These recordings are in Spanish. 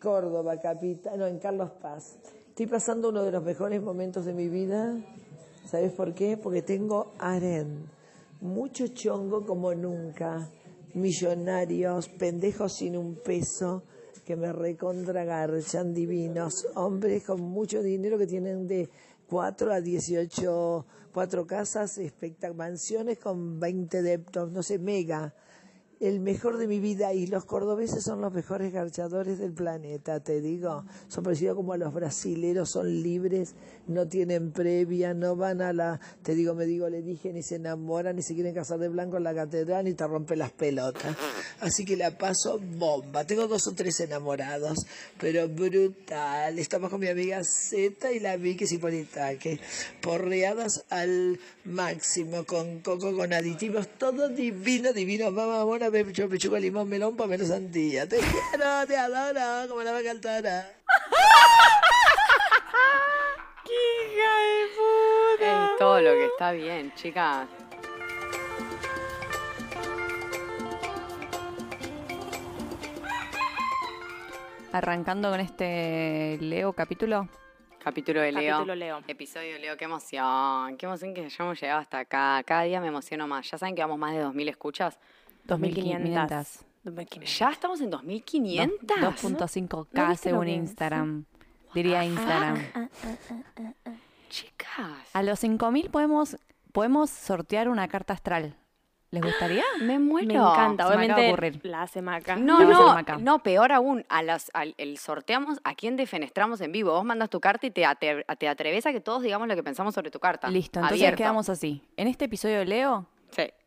Córdoba, capital, no, en Carlos Paz. Estoy pasando uno de los mejores momentos de mi vida. ¿Sabes por qué? Porque tengo aren. Mucho chongo como nunca. Millonarios, pendejos sin un peso, que me recontragarchan divinos. Hombres con mucho dinero que tienen de 4 a 18, cuatro casas, mansiones con 20 deptos, no sé, mega el mejor de mi vida y los cordobeses son los mejores garchadores del planeta, te digo. Son parecidos como a los brasileros, son libres, no tienen previa, no van a la, te digo, me digo, le dije, ni se enamoran, ni se quieren casar de blanco en la catedral, ni te rompen las pelotas. Así que la paso bomba. Tengo dos o tres enamorados, pero brutal. Estamos con mi amiga Z y la Vicky Cipolitaque, porreadas al máximo, con coco, con aditivos, todo divino, divino. Mamá, amor, pecho, pechuga, limón, melón, pamelo, sandía. Te quiero, te adoro, como la vaca altora. Es todo lo que está bien, chicas. Arrancando con este Leo capítulo. Capítulo de Leo. Capítulo Leo. Episodio de Leo, qué emoción. Qué emoción que hayamos llegado hasta acá. Cada día me emociono más. Ya saben que vamos más de 2.000 escuchas. 2500. 2500. Ya estamos en 2.500. 2.5K ¿No viste lo según? Instagram. Diría Instagram. Chicas. A los 5.000 podemos, podemos sortear una carta astral. ¿Les gustaría? Me muero. Me encanta. Se me acaba de Obviamente ocurrir. la hace Maca. No, no, Maca. no, peor aún, a las, al, el sorteamos a quién defenestramos en vivo. Vos mandas tu carta y te, te atreves a que todos digamos lo que pensamos sobre tu carta. Listo, entonces Abierto. quedamos así. En este episodio de Leo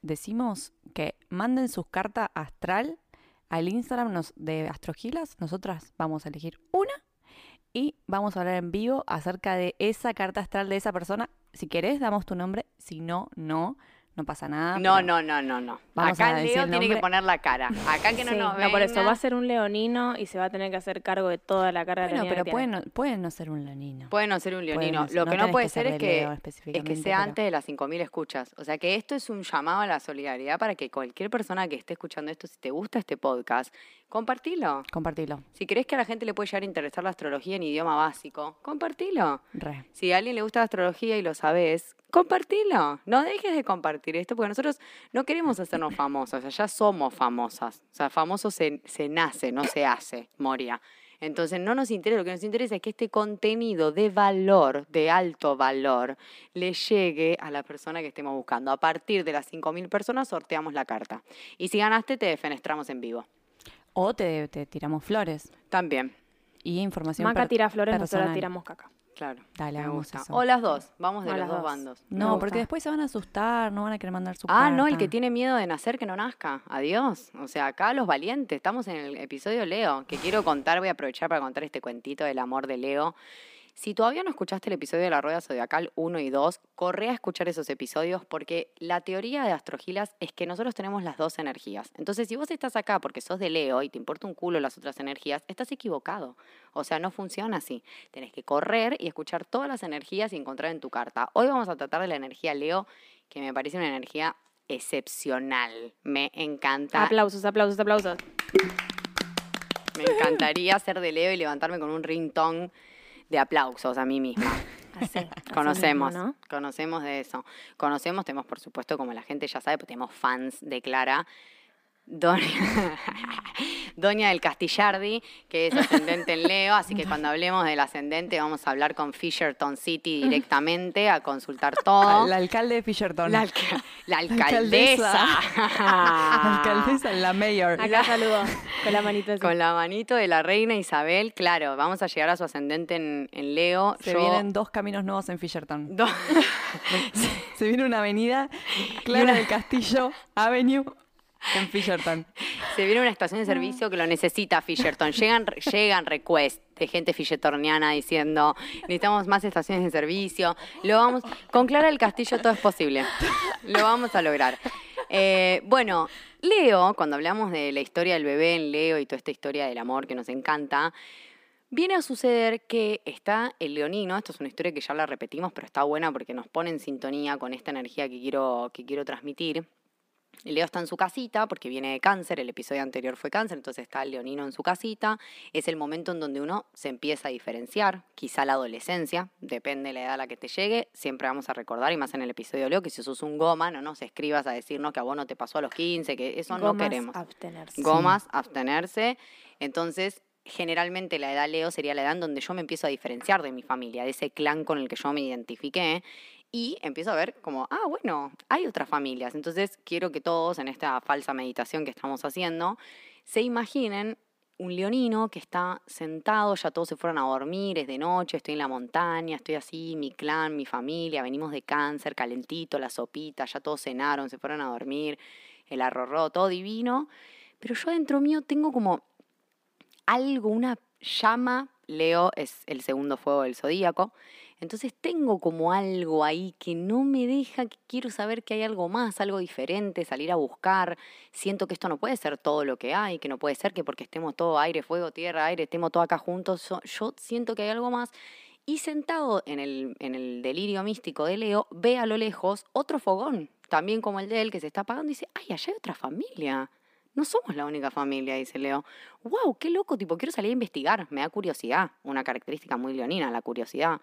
Decimos que manden sus cartas astral al Instagram de Astrogilas. Nosotras vamos a elegir una y vamos a hablar en vivo acerca de esa carta astral de esa persona. Si querés, damos tu nombre. Si no, no. No pasa nada. No, no, no, no, no. Vamos Acá decir Leo el tiene que poner la cara. Acá que no Sí, nos no, por eso va a ser un leonino y se va a tener que hacer cargo de toda la carga Bueno, leonina pero que puede no, puede no ser un leonino. Puede no ser un leonino. Lo no que no puede que ser ser es de que, es que sea pero- antes de las 5.000 escuchas. O sea que esto es un llamado a la solidaridad para que cualquier persona que esté escuchando esto, si te gusta este podcast, compartilo. Compartilo. Si crees que a la gente le puede llegar a interesar la astrología en idioma básico, compartilo. Re. Si a alguien le gusta la astrología y lo sabes, compartilo. No dejes de compartir esto porque nosotros no queremos hacernos famosos, o sea, ya somos famosas. O sea, famoso se, se nace, no se hace, Moria. Entonces no nos interesa, lo que nos interesa es que este contenido de valor, de alto valor, le llegue a la persona que estemos buscando. A partir de las 5.000 personas sorteamos la carta. Y si ganaste, te defenestramos en vivo. O te, te tiramos flores También, y información Maca tira flores, nosotros personal. tiramos caca. Claro. Dale, me hagamos gusta. eso. O las dos, vamos de O los las dos dos. bandos. No, porque después se van a asustar, no van a querer mandar su Ah, no, el que tiene miedo de nacer que no nazca. Adiós. O sea, acá los valientes. Estamos en el episodio Leo, que quiero contar, voy a aprovechar para contar este cuentito del amor de Leo. Si todavía no escuchaste el episodio de la Rueda Zodiacal 1 y 2, corre a escuchar esos episodios porque la teoría de Astrogilas es que nosotros tenemos las dos energías. Entonces, si vos estás acá porque sos de Leo y te importa un culo las otras energías, estás equivocado. O sea, no funciona así. Tenés que correr y escuchar todas las energías y encontrar en tu carta. Hoy vamos a tratar de la energía Leo, que me parece una energía excepcional. Me encanta. Aplausos, aplausos, aplausos. Me encantaría ser de Leo y levantarme con un ringtone de aplausos a mí misma. Así, así mismo, Conocemos, ¿no? conocemos de eso. Conocemos, tenemos por supuesto, como la gente ya sabe, pues tenemos fans de Clara. Doña, Doña del Castillardi, que es ascendente en Leo, así que cuando hablemos del ascendente vamos a hablar con Fisherton City directamente, a consultar todo. La alcalde de Fisherton. La, alca- la alcaldesa. La alcaldesa, la mayor. Acá saludo con la manita así. Con la manito de la reina Isabel, claro, vamos a llegar a su ascendente en, en Leo. Se Yo- vienen dos caminos nuevos en Fisherton. Do- Se viene una avenida, Clara del Castillo Avenue, en Fisherton. Se viene una estación de servicio que lo necesita Fisherton. Llegan, llegan requests de gente fishertorniana diciendo, necesitamos más estaciones de servicio. Lo vamos, con Clara del Castillo todo es posible. Lo vamos a lograr. Eh, bueno, Leo, cuando hablamos de la historia del bebé en Leo y toda esta historia del amor que nos encanta, Viene a suceder que está el leonino, esto es una historia que ya la repetimos, pero está buena porque nos pone en sintonía con esta energía que quiero, que quiero transmitir. Leo está en su casita porque viene de cáncer, el episodio anterior fue cáncer, entonces está el leonino en su casita. Es el momento en donde uno se empieza a diferenciar, quizá la adolescencia, depende de la edad a la que te llegue. Siempre vamos a recordar, y más en el episodio de Leo, que si sos un goma, no nos escribas a decirnos que a vos no te pasó a los 15, que eso no Gomas, queremos. abstenerse. Gomas, abstenerse. Entonces, generalmente la edad Leo sería la edad en donde yo me empiezo a diferenciar de mi familia, de ese clan con el que yo me identifiqué. Y empiezo a ver como, ah, bueno, hay otras familias. Entonces quiero que todos en esta falsa meditación que estamos haciendo se imaginen un leonino que está sentado, ya todos se fueron a dormir, es de noche, estoy en la montaña, estoy así, mi clan, mi familia, venimos de cáncer, calentito, la sopita, ya todos cenaron, se fueron a dormir, el arrorró, todo divino. Pero yo dentro mío tengo como algo, una llama, Leo es el segundo fuego del zodíaco, entonces tengo como algo ahí que no me deja, que quiero saber que hay algo más, algo diferente, salir a buscar. Siento que esto no puede ser todo lo que hay, que no puede ser que porque estemos todo aire, fuego, tierra, aire, estemos todos acá juntos. Yo, siento que hay algo más. Y sentado en el, en el delirio místico de Leo, ve a lo lejos otro fogón, también como el de él, que se está apagando y dice, ay, allá hay otra familia. No somos la única familia, dice Leo. ¡Wow! ¡Qué loco! Tipo, quiero salir a investigar. Me da curiosidad. Una característica muy leonina, la curiosidad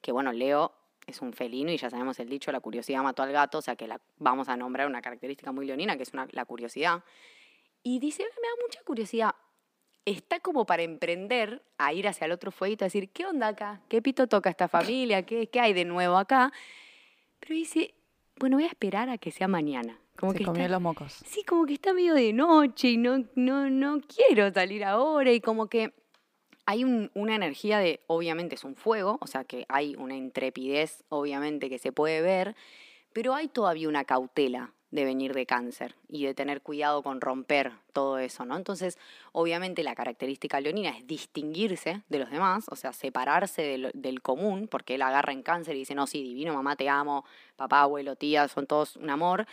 que bueno, Leo es un felino y ya sabemos el dicho, la curiosidad mató al gato, o sea que la, vamos a nombrar una característica muy leonina, que es una, la curiosidad. Y dice, me da mucha curiosidad. Está como para emprender a ir hacia el otro fueguito, a decir, ¿qué onda acá? ¿Qué pito toca esta familia? ¿Qué, qué hay de nuevo acá? Pero dice, bueno, voy a esperar a que sea mañana. Como Se que comió está- los mocos. Sí, como que está medio de noche y no, no, no quiero salir ahora y como que hay un- una energía de, obviamente es un fuego, o sea que hay una intrepidez, obviamente que se puede ver, pero hay todavía una cautela de venir de cáncer y de tener cuidado con romper todo eso, ¿no? Entonces, obviamente la característica leonina es distinguirse de los demás, o sea, separarse del común, porque él agarra en cáncer y dice, no, sí, divino, mamá, te amo, papá, abuelo, tía, son todos un amor,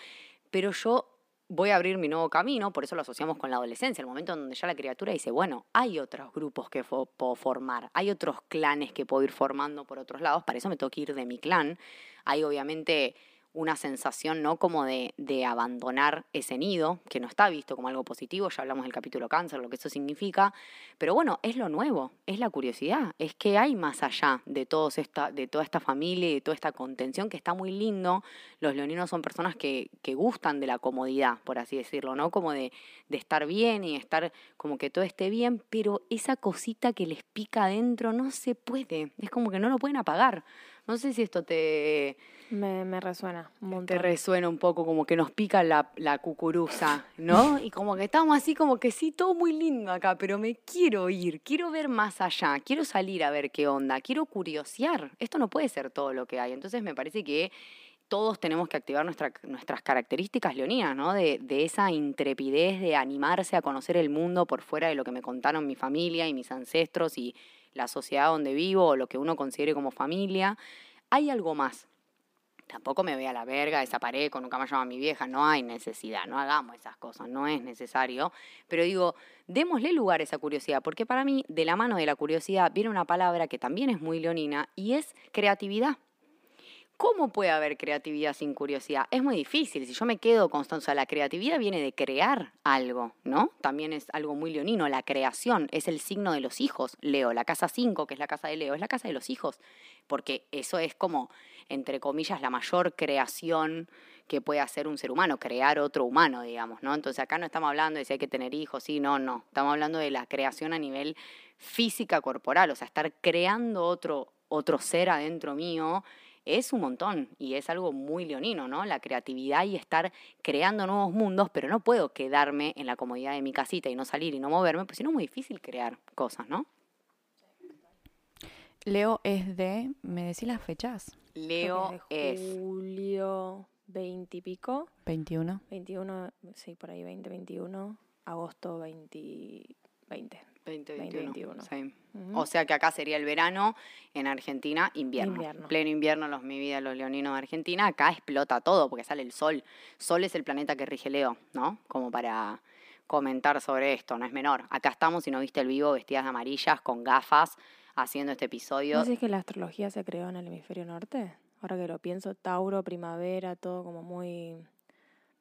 pero yo voy a abrir mi nuevo camino, por eso lo asociamos con la adolescencia, el momento en donde ya la criatura dice, bueno, hay otros grupos que puedo formar, hay otros clanes que puedo ir formando por otros lados, para eso me tengo que ir de mi clan. Hay obviamente una sensación, ¿no? Como de, de abandonar ese nido, que no está visto como algo positivo, ya hablamos del capítulo cáncer, lo que eso significa, pero bueno, es lo nuevo, es la curiosidad, es que hay más allá de, todos esta, de toda esta familia y de toda esta contención que está muy lindo. Los leoninos son personas que, que gustan de la comodidad, por así decirlo, ¿no? Como de, de estar bien y estar como que todo esté bien, pero esa cosita que les pica adentro no se puede, es como que no lo pueden apagar. No sé si esto te, Me, me resuena un te montón. resuena un poco, como que nos pica la, la cucuruza, ¿no? Y como que estamos así como que sí, todo muy lindo acá, pero me quiero ir, quiero ver más allá, quiero salir a ver qué onda, quiero curiosear. Esto no puede ser todo lo que hay. Entonces me parece que todos tenemos que activar nuestra- nuestras características leoninas, ¿no? De, de esa intrepidez de animarse a conocer el mundo por fuera de lo que me contaron mi familia y mis ancestros y la sociedad donde vivo o lo que uno considere como familia. Hay algo más. Tampoco me voy a la verga, desaparezco, nunca más llamo a mi vieja, no hay necesidad, no hagamos esas cosas, no es necesario. Pero digo, démosle lugar a esa curiosidad, porque para mí, de la mano de la curiosidad, viene una palabra que también es muy leonina y es creatividad. ¿Cómo puede haber creatividad sin curiosidad? Es muy difícil. Si yo me quedo constante, o sea, la creatividad viene de crear algo, ¿no? También es algo muy leonino. La creación es el signo de los hijos. Leo, la casa 5, que es la casa de Leo, es la casa de los hijos. Porque eso es como, entre comillas, la mayor creación que puede hacer un ser humano, crear otro humano, digamos, ¿no? Entonces acá no estamos hablando de si hay que tener hijos, sí, no, no. Estamos hablando de la creación a nivel física corporal, o sea, estar creando otro, otro ser adentro mío es un montón y es algo muy leonino, ¿no? La creatividad y estar creando nuevos mundos, pero no puedo quedarme en la comodidad de mi casita y no salir y no moverme, pues si no es muy difícil crear cosas, ¿no? Leo es de. ¿Me decís las fechas? Leo es de julio 20 y pico, 21. 21, sí, por ahí 20, 21, agosto 20, 20. 2021. 2021. sí. Ujú. O sea que acá sería el verano, en Argentina invierno. Invierno. Pleno invierno, los mi vida, los leoninos de Argentina. Acá explota todo porque sale el sol. Sol es el planeta que rige Leo, ¿no? Como para comentar sobre esto, no es menor. Acá estamos, si no viste el vivo, vestidas de amarillas, con gafas, haciendo este episodio. ¿No decís que la astrología se creó en el hemisferio norte? Ahora que lo pienso, Tauro, primavera, todo como muy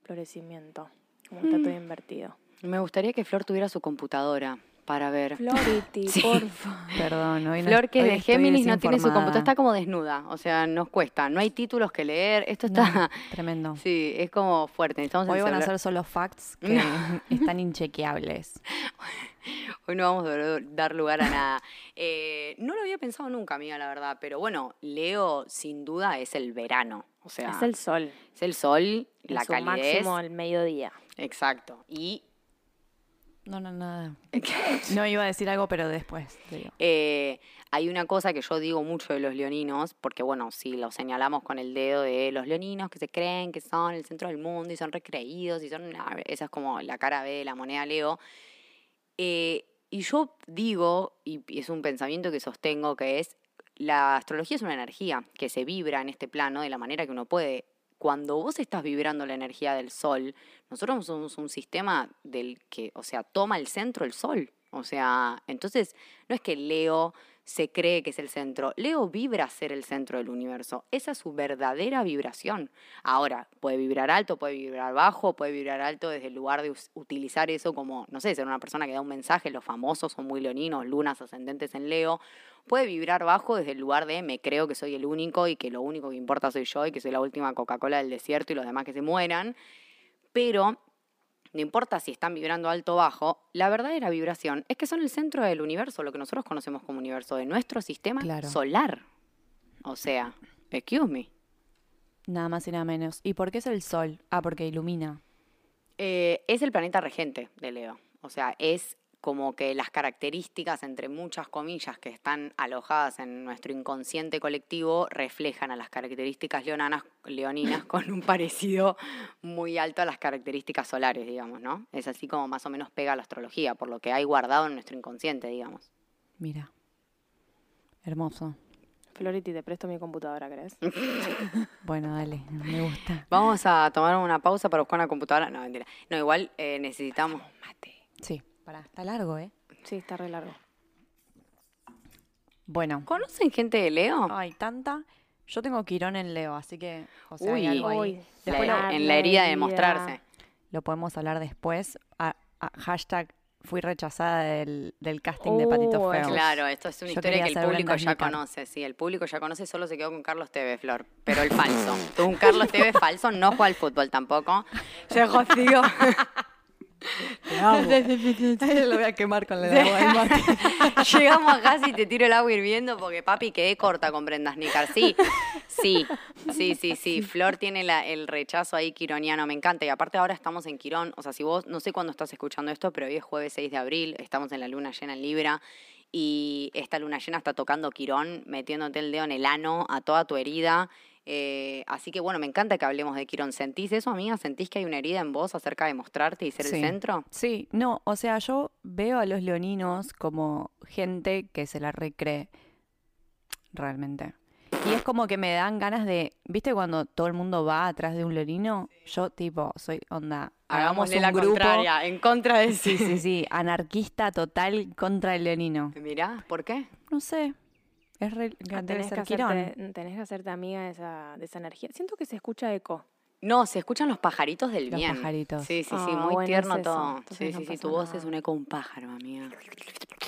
florecimiento. Como está todo invertido. Me gustaría que Flor tuviera su computadora para ver. Flority, Sí. porfa. Perdón, hoy no Flor, que es de Géminis, no tiene su computadora, está como desnuda, o sea, nos cuesta, no hay títulos que leer, esto está, No, tremendo. sí, es como fuerte, necesitamos Hoy el van a ser solo facts que están inchequeables. Hoy no vamos a dar lugar a nada. Eh, no lo había pensado nunca, amiga, la verdad, pero bueno, Leo sin duda es el verano, o sea, Es el sol. es el sol, En la su calidez, máximo al mediodía. exacto, y No, no, nada. No iba a decir algo, pero después te digo. Eh, hay una cosa que yo digo mucho de los leoninos, porque bueno, si lo señalamos con el dedo de los leoninos que se creen que son el centro del mundo y son recreídos y son, esa es como la cara B de la moneda Leo. Eh, y yo digo, y y es un pensamiento que sostengo, que es, la astrología es una energía que se vibra en este plano de la manera que uno puede. Cuando vos estás vibrando la energía del sol, nosotros somos un sistema del que, o sea, toma el centro el sol. O sea, entonces no es que Leo se cree que es el centro. Leo vibra ser el centro del universo. Esa es su verdadera vibración. Ahora, puede vibrar alto, puede vibrar bajo, puede vibrar alto desde el lugar de utilizar eso como, no sé, ser una persona que da un mensaje. Los famosos son muy leoninos, lunas ascendentes en Leo. Puede vibrar bajo desde el lugar de me creo que soy el único y que lo único que importa soy yo y que soy la última Coca-Cola del desierto y los demás que se mueran. Pero no importa si están vibrando alto o bajo, la verdadera vibración es que son el centro del universo, lo que nosotros conocemos como universo, de nuestro sistema Claro. solar. O sea, excuse me. Nada más y nada menos. ¿Y por qué es el sol? Ah, porque ilumina. Eh, es el planeta regente de Leo. O sea, es como que las características, entre muchas comillas, que están alojadas en nuestro inconsciente colectivo, reflejan a las características leonanas, leoninas con un parecido muy alto a las características solares, digamos, ¿no? Es así como más o menos pega la astrología, por lo que hay guardado en nuestro inconsciente, digamos. Mira. Hermoso. Flority, te presto mi computadora, ¿crees? Bueno, dale, me gusta. Vamos a tomar una pausa para buscar una computadora. No, mentira. No, igual eh, necesitamos... Sí, pará, está largo, ¿eh? Sí, está re largo. Bueno. ¿Conocen gente de Leo? Ay, tanta. Yo tengo Quirón en Leo, así que, o sea, Uy. hay algo ahí. Uy, La- Después lo, en la herida de mostrarse. lo podemos hablar después. A- a- hashtag fui rechazada del, del casting de Patito Oh, Feo. Claro, esto es una Yo historia quería que el ser público Brenda ya conoce. Sí, el público ya conoce, solo se quedó con Carlos Tevez, Flor. Pero el falso. Tuvo un Carlos Tevez falso, no juega al fútbol tampoco. Se jodió. lo voy a quemar con la agua del mate. Llegamos a casa y te tiro el agua hirviendo porque papi quedé corta con Brenda Snicker. Sí, sí, sí, sí, sí. Flor tiene la- el rechazo ahí quironiano, me encanta. Y aparte ahora estamos en Quirón. O sea, si vos, no sé cuándo estás escuchando esto, pero hoy es jueves 6 de abril, estamos en la luna llena en Libra. Y esta luna llena está tocando Quirón, metiéndote el dedo en el ano a toda tu herida. Eh, así que bueno, me encanta que hablemos de Quirón. ¿Sentís eso, amiga? ¿Sentís que hay una herida en vos acerca de mostrarte y ser Sí. el centro? Sí, no, o sea, yo veo a los leoninos como gente que se la recree realmente. Y es como que me dan ganas de, ¿viste cuando todo el mundo va atrás de un leonino? Yo tipo, soy onda, hagamos un la grupo. contraria, en contra de Sí, sí, sí, anarquista total contra el leonino. Mirá, ¿por qué? No sé, es re, Ah, debe tenés, que hacerte, tenés que hacerte amiga de esa, de esa energía. Siento que se escucha eco. No, se escuchan los pajaritos del Los bien. pajaritos. Sí, sí, sí, Ah, muy bueno, tierno es todo. Entonces Sí, no sí, sí, tu voz nada. es un eco un pájaro, amiga.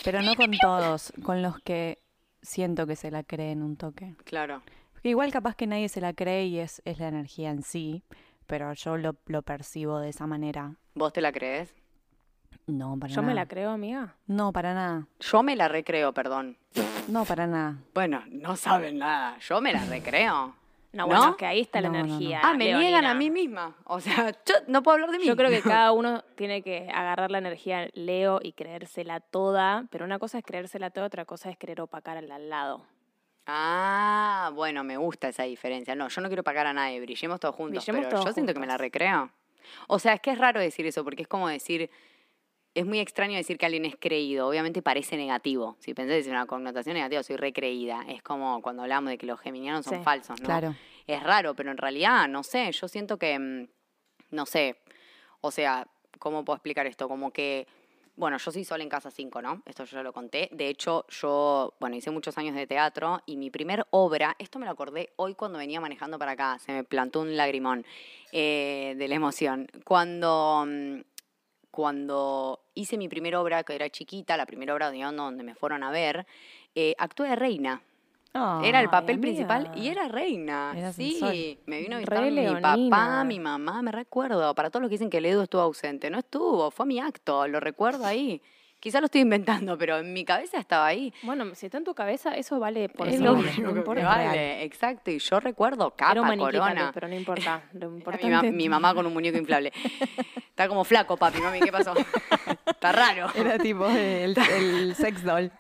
Pero no con todos, con los que siento que se la creen un toque. Claro. Porque igual capaz que nadie se la cree y es, es la energía en sí, pero yo lo, lo percibo de esa manera. ¿Vos te la crees? No, para Yo me nada. la creo amiga. No, para nada. Yo me la recreo, perdón. No, para nada. Bueno, no saben nada. Yo me la recreo. No, bueno, ¿No? es que ahí está la No, no, no. energía. Ah, me niegan a mí misma. O sea, yo no puedo hablar de mí. Yo creo que cada uno tiene que agarrar la energía Leo y creérsela toda, pero una cosa es creérsela toda, otra cosa es querer opacar al al lado. Ah, bueno, me gusta esa diferencia. No, yo no quiero pagar a nadie, brillemos todos juntos, Brillemos pero todos yo siento que me la juntos. recreo. O sea, es que es raro decir eso, porque es como decir, es muy extraño decir que alguien es creído. Obviamente parece negativo. Si pensás en una connotación negativa, soy recreída. Es como cuando hablamos de que los geminianos son Sí, falsos, ¿no? Claro. Es raro, pero en realidad, no sé, yo siento que, mm, no sé, o sea, ¿cómo puedo explicar esto? Como que bueno, yo soy Sol en Casa 5, ¿no? Esto yo ya lo conté. De hecho, yo, bueno, hice muchos años de teatro y mi primer obra, esto me lo acordé hoy cuando venía manejando para acá, se me plantó un lagrimón eh, de la emoción. Cuando, mm, cuando hice mi primera obra, que era chiquita, la primera obra de donde me fueron a ver, eh, actué de reina. Era el papel principal y era reina. Sí, me vino a Re visitar mi papá, mi mamá, me recuerdo. Para todos los que dicen que el Edu estuvo ausente, no estuvo, fue mi acto, lo recuerdo ahí. Quizá lo estoy inventando, pero en mi cabeza estaba ahí. Bueno, si está en tu cabeza, eso vale por Es sí, lo no importa. Vale, exacto. Y yo recuerdo Era capa, un tal vez, corona. pero no importa. Lo Era mi, importante ma- mi mamá con un muñeco inflable. Está como flaco, papi, mami, ¿qué pasó? Está raro. Era tipo el, el sex doll.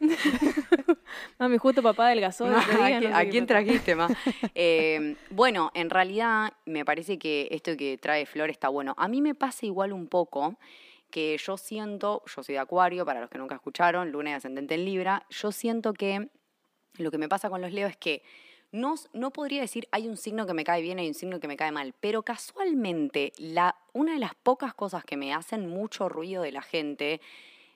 Mami, justo papá adelgazó. Ma, ese día, ¿a, no sé a quién trajiste, ma? Eh, bueno, en realidad me parece que esto que trae Flor está bueno. A mí me pasa igual un poco que yo siento, yo soy de Acuario, para los que nunca escucharon, Luna y Ascendente en Libra, yo siento que lo que me pasa con los Leo es que no, no podría decir hay un signo que me cae bien hay un signo que me cae mal, pero casualmente la, una de las pocas cosas que me hacen mucho ruido de la gente,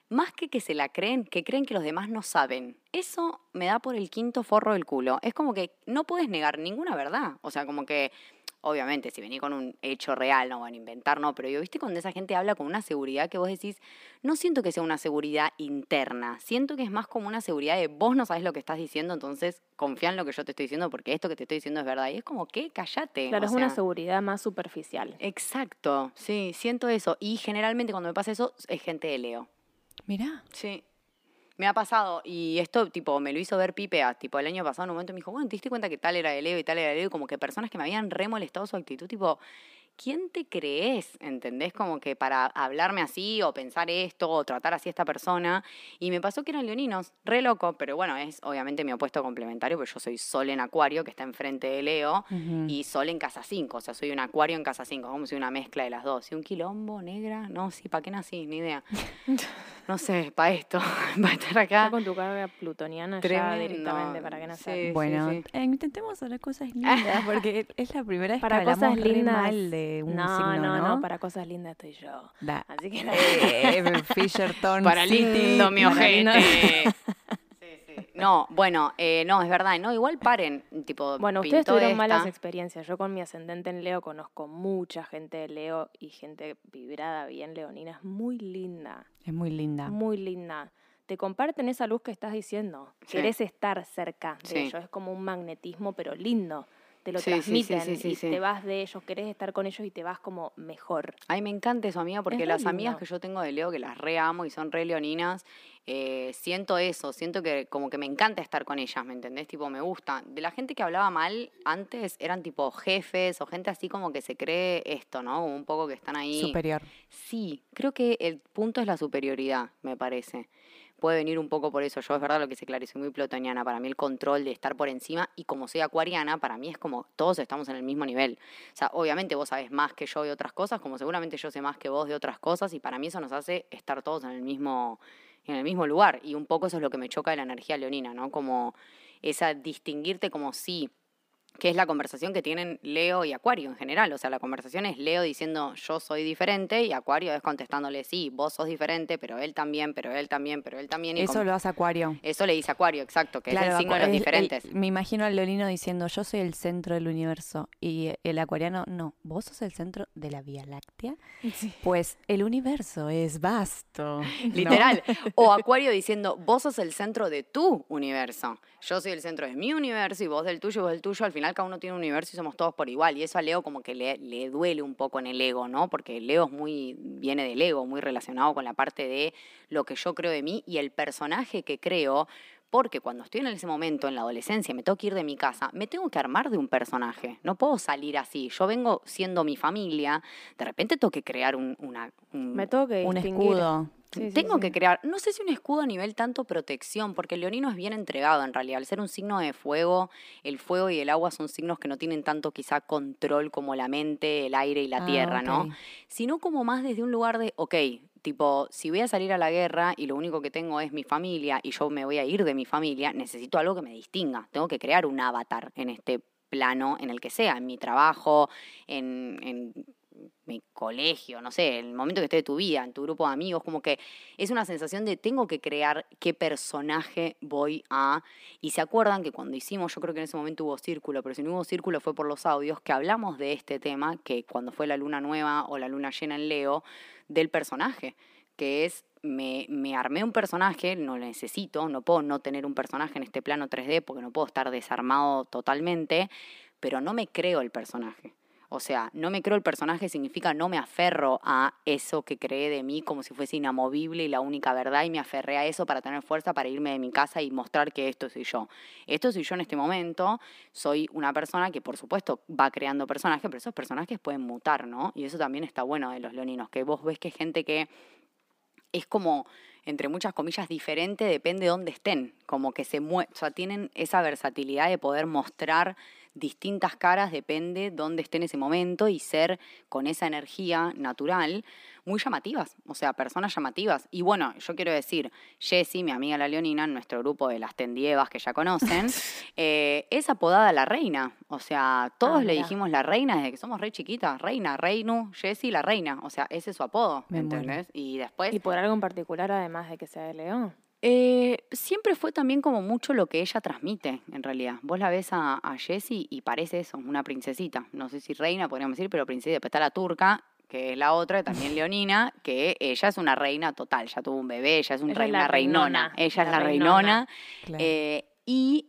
más que que se la creen, que creen que los demás no saben, eso me da por el quinto forro del culo. Es como que no puedes negar ninguna verdad. O sea, como que, obviamente, si venís con un hecho real, no van a inventar, no, pero yo viste cuando esa gente habla con una seguridad que vos decís, no siento que sea una seguridad interna, siento que es más como una seguridad de vos no sabés lo que estás diciendo, entonces confía en lo que yo te estoy diciendo porque esto que te estoy diciendo es verdad. Y es como que, cállate. Claro, o es una seguridad más superficial. Exacto, sí, siento eso. Y generalmente cuando me pasa eso es gente de Leo. Mirá. Sí. Me ha pasado, y esto, tipo, me lo hizo ver Pipe, a, tipo, el año pasado, en un momento me dijo, bueno, ¿te diste cuenta que tal era de Leo y tal era de Leo? Y Como que personas que me habían remolestado su actitud, tipo, ¿quién te crees? ¿Entendés? Como que para hablarme así, o pensar esto, o tratar así a esta persona. Y me pasó que eran leoninos, re loco, pero bueno, es obviamente mi opuesto complementario, porque yo soy Sol en Acuario, que está enfrente de Leo, y Sol en casa 5, o sea, soy un Acuario en casa 5, como si una mezcla de las dos. ¿Y un quilombo, negra? No, sí, ¿para qué nací? Ni idea. No sé, para esto, para estar Ya acá. con tu carga plutoniana ya Tremendo. directamente, ¿para qué nacer? Sí, sí, Bueno, sí. eh, intentemos hablar cosas lindas, porque es la primera vez Para que hablamos cosas lindas. mal de un no, signo, no, ¿no? no, para cosas lindas estoy yo. Da. Así que Eh, Fisherton Para City. lindo, mi ojete. Sí, sí. No, bueno, eh, no, es verdad, no, igual paren, tipo, Bueno, ustedes tuvieron malas experiencias. Yo con mi ascendente en Leo conozco mucha gente de Leo y gente vibrada bien leonina. Es muy linda, Es muy linda. muy linda. Te comparten esa luz que estás diciendo. Sí. Querés estar cerca de Sí. ellos. Es como un magnetismo, pero lindo. Te lo Sí, sí, sí, transmiten sí, sí, y sí. te vas de ellos, querés estar con ellos y te vas como mejor. Ay, me encanta eso, amiga, porque las amigas que yo tengo de Leo, que las re amo y son re leoninas, eh, siento eso, siento que como que me encanta estar con ellas, ¿me entendés? Tipo, me gusta. De la gente que hablaba mal antes eran tipo jefes o gente así como que se cree esto, ¿no? Un poco que están ahí. Superior. Sí, creo que el punto es la superioridad, me parece. Puede venir un poco por eso. Yo es verdad lo que dice Clary, soy muy plutoniana. Para mí el control de estar por encima y como soy acuariana, para mí es como todos estamos en el mismo nivel. O sea, obviamente vos sabés más que yo de otras cosas, como seguramente yo sé más que vos de otras cosas y para mí eso nos hace estar todos en el mismo en el mismo lugar y un poco eso es lo que me choca de la energía leonina, ¿no? Como esa distinguirte como sí, que es la conversación que tienen Leo y Acuario en general. O sea, la conversación es Leo diciendo yo soy diferente y Acuario es contestándole sí, vos sos diferente, pero él también, pero él también, pero él también. y Eso como- lo hace Acuario. eso le dice Acuario, exacto, que es el signo de los el- el- diferentes. me imagino al leonino diciendo, yo soy el centro del universo. Y el acuariano, no, vos sos el centro de la Vía Láctea. Pues el universo es vasto. ¿no? Literal. O Acuario diciendo, vos sos el centro de tu universo. Yo soy el centro de mi universo y vos del tuyo y vos del tuyo. Al final cada uno tiene un universo y somos todos por igual. Y eso a Leo como que le, le duele un poco en el ego, ¿no? Porque Leo es muy, viene del ego, muy relacionado con la parte de lo que yo creo de mí y el personaje que creo. Porque cuando estoy en ese momento, en la adolescencia, me tengo que ir de mi casa, me tengo que armar de un personaje. No puedo salir así. Yo vengo siendo mi familia, de repente tengo que crear un, una, un- Me tengo que Un escudo. Sí, tengo sí. que crear, no sé si un escudo a nivel tanto protección, porque el leonino es bien entregado en realidad. Al ser un signo de fuego, el fuego y el agua son signos que no tienen tanto quizá control como la mente, el aire y la Ah, tierra. ¿no? Sino como más desde un lugar de, ok, tipo, si voy a salir a la guerra y lo único que tengo es mi familia y yo me voy a ir de mi familia, necesito algo que me distinga. Tengo que crear un avatar en este plano, en el que sea, en mi trabajo, en, en mi colegio, no sé, el momento que esté de tu vida, en tu grupo de amigos, como que es una sensación de tengo que crear qué personaje voy a... Y se acuerdan que cuando hicimos, yo creo que en ese momento hubo círculo, pero si no hubo círculo fue por los audios, que hablamos de este tema, que cuando fue la luna nueva o la luna llena en Leo, del personaje, que es me, me, armé un personaje, no lo necesito, no puedo no tener un personaje en este plano 3D porque no puedo estar desarmado totalmente, pero no me creo el personaje. O sea, no me creo el personaje significa no me aferro a eso que creé de mí como si fuese inamovible y la única verdad y me aferré a eso para tener fuerza para irme de mi casa y mostrar que esto soy yo. Esto soy yo en este momento, soy una persona que por supuesto va creando personajes, pero esos personajes pueden mutar, ¿no? Y eso también está bueno de los leoninos, que vos ves que gente que es como, entre muchas comillas, diferente, depende de dónde estén, como que se mueven, o sea, tienen esa versatilidad de poder mostrar distintas caras, depende dónde esté en ese momento y ser con esa energía natural muy llamativas, o sea, personas llamativas. Y bueno, yo quiero decir, Jessie, mi amiga la Leonina, en nuestro grupo de las tendievas que ya conocen, eh, es apodada la reina. O sea, todos Ah, le dijimos la reina desde que somos re chiquitas. Reina, Reinu, Jessie, la reina. O sea, ese es su apodo, Me muero. ¿entendés? Y después... ¿Y por algo en particular, además de que sea de Leo? Eh, siempre fue también como mucho lo que ella transmite, en realidad. Vos la ves a, a Jessie y parece eso, una princesita. No sé si reina, podríamos decir, pero princesa. Después está la turca, que es la otra, también leonina, que ella es una reina total. Ya tuvo un bebé, ella es una reina la reinona. reinona, Ella es la reinona. reinona. Claro. Eh, y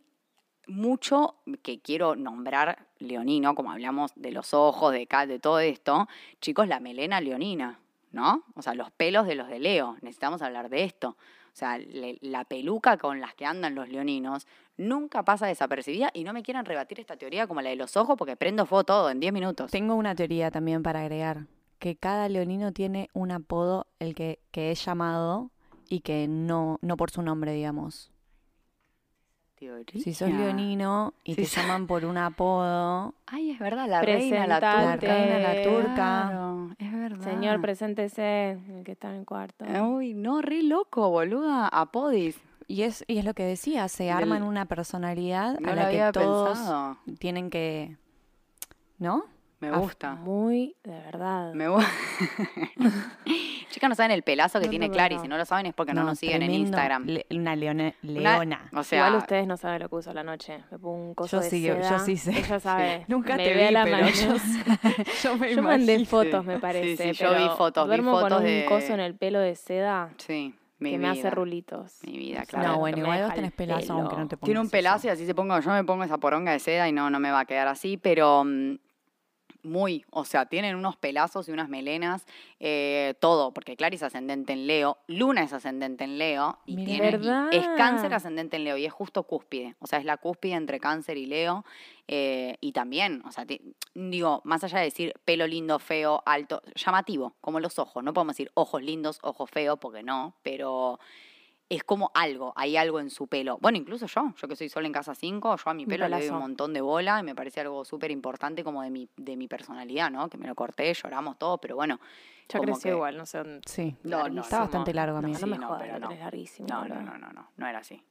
mucho que quiero nombrar leonino, como hablamos de los ojos, de de todo esto, chicos, la melena leonina, ¿no? O sea, los pelos de los de Leo, necesitamos hablar de esto. O sea, le- la peluca con las que andan los leoninos nunca pasa desapercibida y no me quieran rebatir esta teoría como la de los ojos porque prendo fuego todo en 10 minutos. Tengo una teoría también para agregar, que cada leonino tiene un apodo el que, que es llamado y que no, no por su nombre, digamos. Si sos leonino y Sí, te sí. llaman por un apodo, Ay, es verdad, la reina, la la turca. reina, la turca. Claro, es verdad. Señor, preséntese, el que está en el cuarto. Uy, no, re loco, boluda, apodis. Y es, y es lo que decía, se Del- arman una personalidad No a la que todos pensado. tienen que... ¿No? Me gusta. Muy de verdad. Me gusta. Chicas, no saben el pelazo que No, tiene no, Clary. no. Si no lo saben es porque no, nos siguen en. Instagram. Le- una leone- Una- leona. o sea, Igual ustedes no saben lo que uso a la noche. Me pongo un coso Yo de sí, yo- yo seda. sí sé. Ella sabe. Nunca me te ve vi, la pero mañana. yo, yo me Yo mandé fotos, me sí, parece. sí, yo vi fotos, vi Duermo fotos con un de- coso en el pelo de seda sí, mi que vida. me hace rulitos. Mi vida, claro. No, bueno, igual vos tenés pelazo, aunque no te pongas Tiene un eso. pelazo y así se pongo. Yo me pongo esa poronga de seda y no, no me va a quedar así, pero mm, muy, o sea, tienen unos pelazos y unas melenas, eh, todo, porque Clary es ascendente en Leo, Luna es ascendente en Leo, y, tiene, es cáncer ascendente en Leo, y es justo cúspide, o sea, es la cúspide entre cáncer y Leo, eh, y también, o sea, digo, más allá de decir pelo lindo, feo, alto, llamativo, como los ojos, no podemos decir ojos lindos, ojos feos, porque no, pero es como algo, hay algo en su pelo. Bueno, incluso yo, yo que soy sola en casa 5, yo a mi pelo le doy un montón de bola y me parece algo súper importante como de mi, de mi personalidad, ¿no? Que me lo corté, lloramos todos, pero bueno. Ya como creció que- igual, no sé dónde. Sí. No, no, Está bastante largo, No, amigo. no me Sí, no, jodas, pero no. tenés larguísimo. No, no, no, no, no, no era así.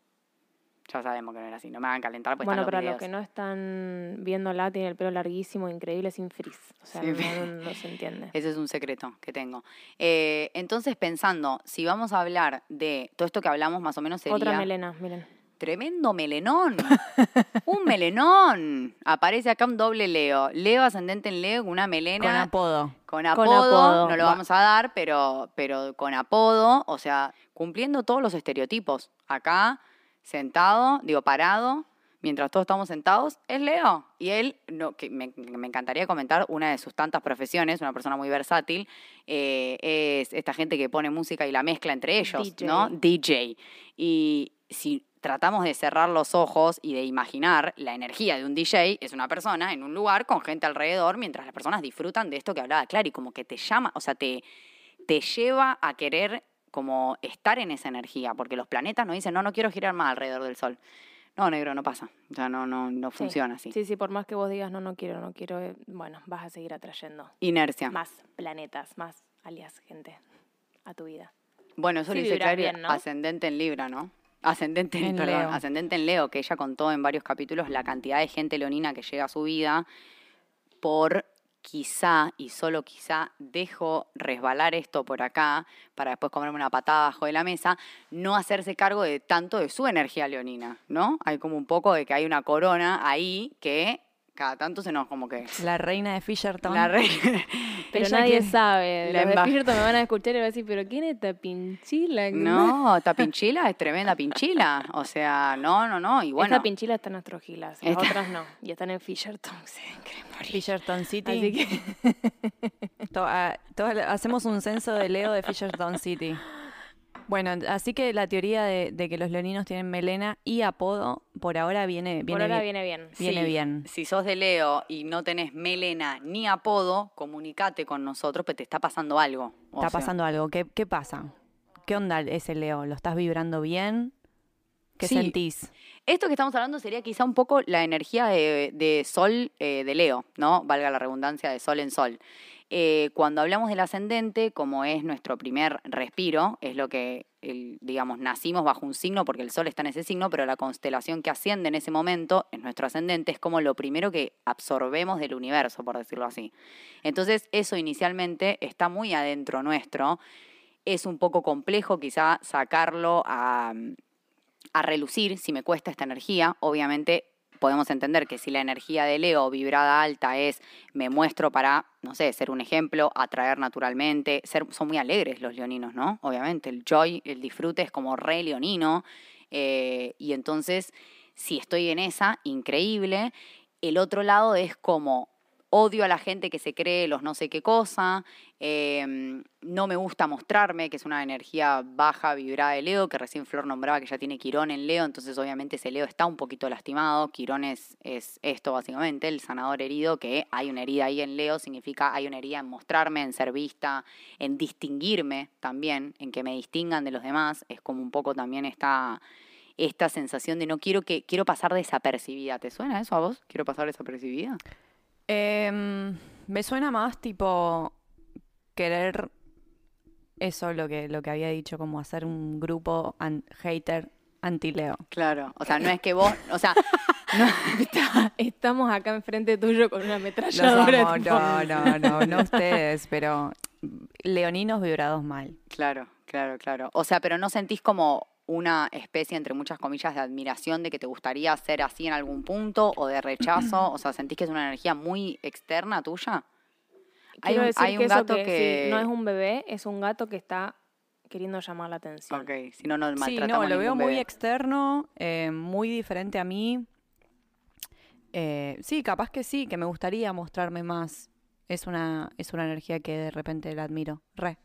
Ya sabemos que no era así, no me hagan calentar pues Bueno, están para los los que no están viéndola, tiene el pelo larguísimo, increíble, sin frizz. O sea, Sí. no, se entiende. Ese es un secreto que tengo. Eh, entonces, pensando, si vamos a hablar de todo esto que hablamos, más o menos sería... Otra melena, miren. Tremendo melenón. un melenón. Aparece acá un doble Leo. Leo ascendente en Leo, una melena. Con apodo. Con Con apodo, apodo. no lo Va. vamos a dar, pero, pero con apodo, o sea, cumpliendo todos los estereotipos. Acá, sentado, digo, parado, mientras todos estamos sentados, es Leo. Y él, no, que me, me encantaría comentar una de sus tantas profesiones, una persona muy versátil, eh, es esta gente que pone música y la mezcla entre ellos, DJ. ¿no? DJ. Y si tratamos de cerrar los ojos y de imaginar la energía de un DJ, es una persona en un lugar con gente alrededor mientras las personas disfrutan de esto que hablaba Clary, como que te llama, o sea, te, te lleva a querer como estar en esa energía, porque los planetas nos dicen, no, no quiero girar más alrededor del Sol. No, negro, no pasa. O sea, no, no, no Sí. funciona así. Sí, sí, por más que vos digas, no, no quiero, no quiero, eh, bueno, vas a seguir atrayendo Inercia. más planetas, más alias, gente, a tu vida. Bueno, eso Sí, lo dice Clary, ascendente en Libra, ¿no? Ascendente en, En perdón, Leo. ascendente en Leo, que ella contó en varios capítulos la cantidad de gente leonina que llega a su vida por quizá, y solo quizá, dejo resbalar esto por acá para después comerme una patada bajo de la mesa, no hacerse cargo de tanto de su energía leonina, ¿no? Hay como un poco de que hay una corona ahí que cada tanto se nos como que... La reina de Fisherton. La reina... Pero Ella nadie sabe. La Los de Fisherton me van a escuchar y van a decir, ¿pero quién es esta pinchila? No, esta pinchila es tremenda pinchila. O sea, no, no, no. Y bueno, Esta pinchila está en Astrogilas, las Esta- otras no. Y están en Fisherton. Se quieren morir. Fisherton City. Así que To- ah, to- hacemos un censo de Leo de Fisherton City. Bueno, así que la teoría de, de que los leoninos tienen melena y apodo, por ahora viene, viene por ahora bien. viene bien. viene sí, bien. Si sos de Leo y no tenés melena ni apodo, comunicate con nosotros, pues te está pasando algo. O Está sea, pasando algo. ¿Qué, ¿Qué pasa? ¿Qué onda ese Leo? ¿Lo estás vibrando bien? ¿Qué Sí. sentís? Esto que estamos hablando sería quizá un poco la energía de, de Sol eh, de Leo, ¿no? Valga la redundancia de Sol en Sol. Eh, cuando hablamos del ascendente, como es nuestro primer respiro, es lo que, digamos, nacimos bajo un signo porque el Sol está en ese signo, pero la constelación que asciende en ese momento, es nuestro ascendente, es como lo primero que absorbemos del universo, por decirlo así. Entonces, eso inicialmente está muy adentro nuestro. Es un poco complejo quizá sacarlo a relucir si me cuesta esta energía. Obviamente podemos entender que si la energía de Leo vibrada alta es me muestro para, no sé, ser un ejemplo, atraer naturalmente, ser, son muy alegres los leoninos, ¿no? Obviamente, el joy, el disfrute es como re leonino. eh, y entonces, si estoy en esa, increíble. El otro lado es como odio a la gente que se cree los no sé qué cosa, eh, no me gusta mostrarme, que es una energía baja, vibrada de Leo, que recién Flor nombraba que ya tiene Quirón en Leo, entonces obviamente ese Leo está un poquito lastimado, Quirón es, es esto básicamente, el sanador herido, que hay una herida ahí en Leo, significa hay una herida en mostrarme, en ser vista, en distinguirme también, en que me distingan de los demás, es como un poco también esta esta sensación de no quiero que quiero pasar desapercibida. ¿Te suena eso a vos? Quiero pasar desapercibida. Em, me suena más tipo querer eso lo que lo que había dicho como hacer un grupo an- hater anti Leo. Claro, o sea, no es que vos, o sea, no, Estamos acá enfrente tuyo con una ametralladora. no, no, no, no ustedes, pero leoninos vibrados mal. claro, claro, claro. O sea, pero no sentís como una especie, entre muchas comillas, de admiración de que te gustaría ser así en algún punto o de rechazo, o sea, sentís que es una energía muy externa tuya. Hay un, decir hay que un eso gato que, que... sí, no es un bebé, es un gato que está queriendo llamar la atención. Ok, si no, no Sí, maltratamos no, lo veo muy bebé. externo, eh, muy diferente a mí. Eh, sí, capaz que sí, que me gustaría mostrarme más. Es una, es una energía que de repente la admiro. Re.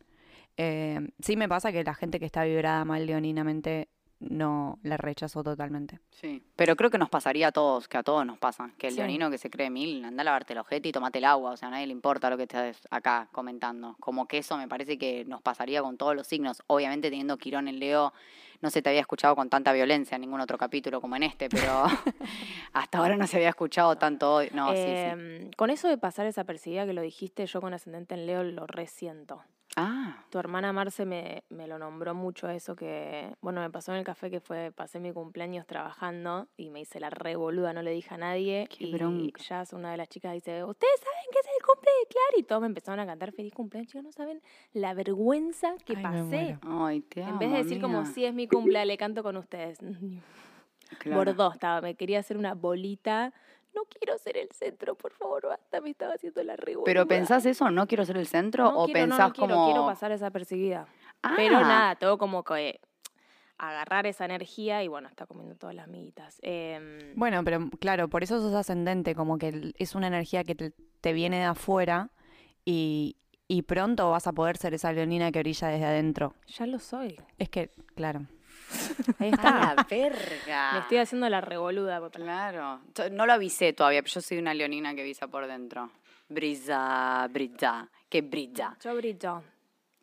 Eh, sí me pasa que la gente que está vibrada mal leoninamente no la rechazo totalmente. Sí, pero creo que nos pasaría a todos, que a todos nos pasa. Que el Sí. leonino que se cree mil, anda a lavarte el ojete y tomate el agua. O sea, a nadie le importa lo que estés acá comentando. Como que eso me parece que nos pasaría con todos los signos. Obviamente teniendo Quirón en Leo, no se te había escuchado con tanta violencia en ningún otro capítulo como en este, pero hasta ahora no se había escuchado tanto hoy. No, sí, sí. Em, Con eso de pasar esa percibida que lo dijiste, yo con ascendente en Leo lo resiento. Ah, Tu hermana Marce me, me lo nombró mucho eso que, bueno, me pasó en el café que fue, pasé mi cumpleaños trabajando y me hice la revoluda, no le dije a nadie. Qué y bronca. ya una de las chicas dice, ¿ustedes saben que es el cumple de Clara? Y todos me empezaron a cantar feliz cumpleaños. Chicos, no saben la vergüenza que Ay, pasé. ay, te amo, En vez de decir como, sí, es mi cumple, le canto con ustedes. Claro. Bordó estaba, me quería hacer una bolita. No quiero ser el centro, por favor, basta, me estaba haciendo la revoluda. Pero pensás eso, ¿no quiero ser el centro? No ¿O quiero, pensás no quiero, como... quiero pasar desapercibida. Pero Ah, nada, tengo como que agarrar esa energía y bueno, está comiendo todas las miguitas. Em, Bueno, pero claro, por eso sos ascendente, como que es una energía que te, te viene de afuera y, y pronto vas a poder ser esa leonina que brilla desde adentro. ya lo soy. Es que, claro. Ahí ¡A está. la verga! Me estoy haciendo la revoluda. porque- Claro. No lo avisé todavía, pero yo soy una leonina que avisa por dentro. Brilla, brilla, que brilla. Yo brillo.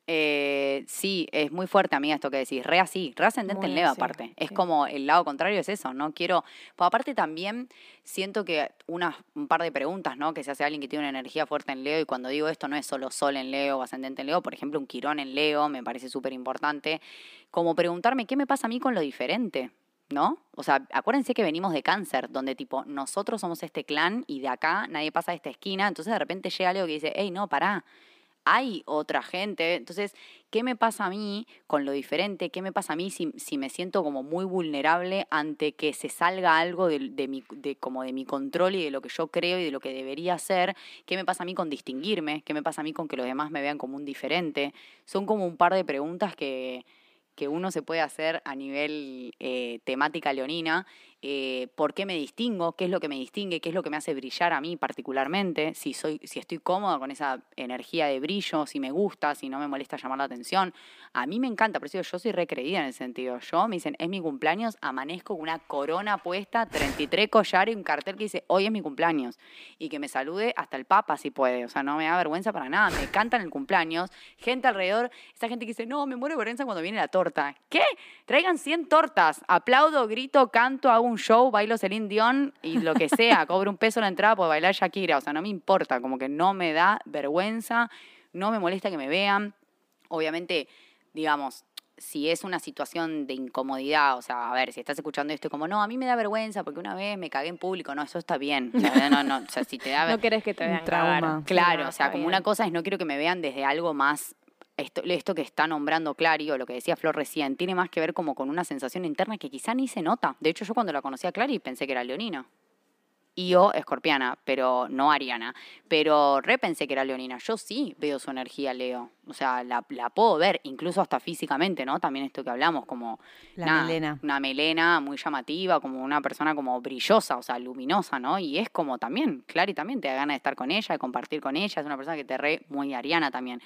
Eh, sí, es muy fuerte, amiga, esto que decís. Re así, re ascendente Muy en Leo, así, aparte. Es sí. como el lado contrario es eso, no quiero. Pues aparte también siento que unas, un par de preguntas, ¿no? Que se hace alguien que tiene una energía fuerte en Leo, y cuando digo esto no es solo Sol en Leo o ascendente en Leo, por ejemplo, un Quirón en Leo, me parece súper importante. Como preguntarme qué me pasa a mí con lo diferente. ¿no? O sea, acuérdense que venimos de cáncer, donde tipo, nosotros somos este clan y de acá nadie pasa de esta esquina, entonces de repente llega algo que dice, hey, no, pará, hay otra gente. Entonces, ¿qué me pasa a mí con lo diferente? ¿Qué me pasa a mí si, si me siento como muy vulnerable ante que se salga algo de, de, mi, de, como de mi control y de lo que yo creo y de lo que debería ser? ¿Qué me pasa a mí con distinguirme? ¿Qué me pasa a mí con que los demás me vean como un diferente? Son como un par de preguntas que, que uno se puede hacer a nivel eh, temática leonina. Eh, ¿Por qué me distingo? ¿Qué es lo que me distingue? ¿Qué es lo que me hace brillar a mí particularmente? Si, soy, si estoy cómoda con esa energía de brillo, si me gusta, si no me molesta llamar la atención. A mí me encanta, por eso yo soy recreída en ese sentido. Yo me dicen, es mi cumpleaños, amanezco con una corona puesta, 33 collares y un cartel que dice, hoy es mi cumpleaños. Y que me salude hasta el Papa si puede. O sea, no me da vergüenza para nada. Me cantan el cumpleaños. Gente alrededor, esa gente que dice, no, me muero de vergüenza cuando viene la torta. ¿Qué? Traigan 100 tortas. Aplaudo, grito, canto, hago un show, bailo Celine Dion y lo que sea. Cobro un peso la entrada por bailar Shakira. O sea, no me importa. Como que no me da vergüenza. No me molesta que me vean. Obviamente digamos, si es una situación de incomodidad, o sea, a ver, si estás escuchando esto como, no, a mí me da vergüenza porque una vez me cagué en público, no, eso está bien. O sea, no, no, o sea, si te da No querés que te vean trauma. Claro, no, o sea, como bien. una cosa es no quiero que me vean desde algo más esto, esto que está nombrando Clary o lo que decía Flor recién, tiene más que ver como con una sensación interna que quizá ni se nota. De hecho, yo cuando la conocí a Clary pensé que era leonina. Y yo, escorpiana, pero no ariana. Pero re pensé que era leonina. Yo sí veo su energía, Leo. O sea, la, la puedo ver, incluso hasta físicamente, ¿no? También esto que hablamos, como La melena. una melena muy llamativa, como una persona como brillosa, o sea, luminosa, ¿no? Y es como también, Clary también te da ganas de estar con ella, de compartir con ella, es una persona que te re muy ariana también,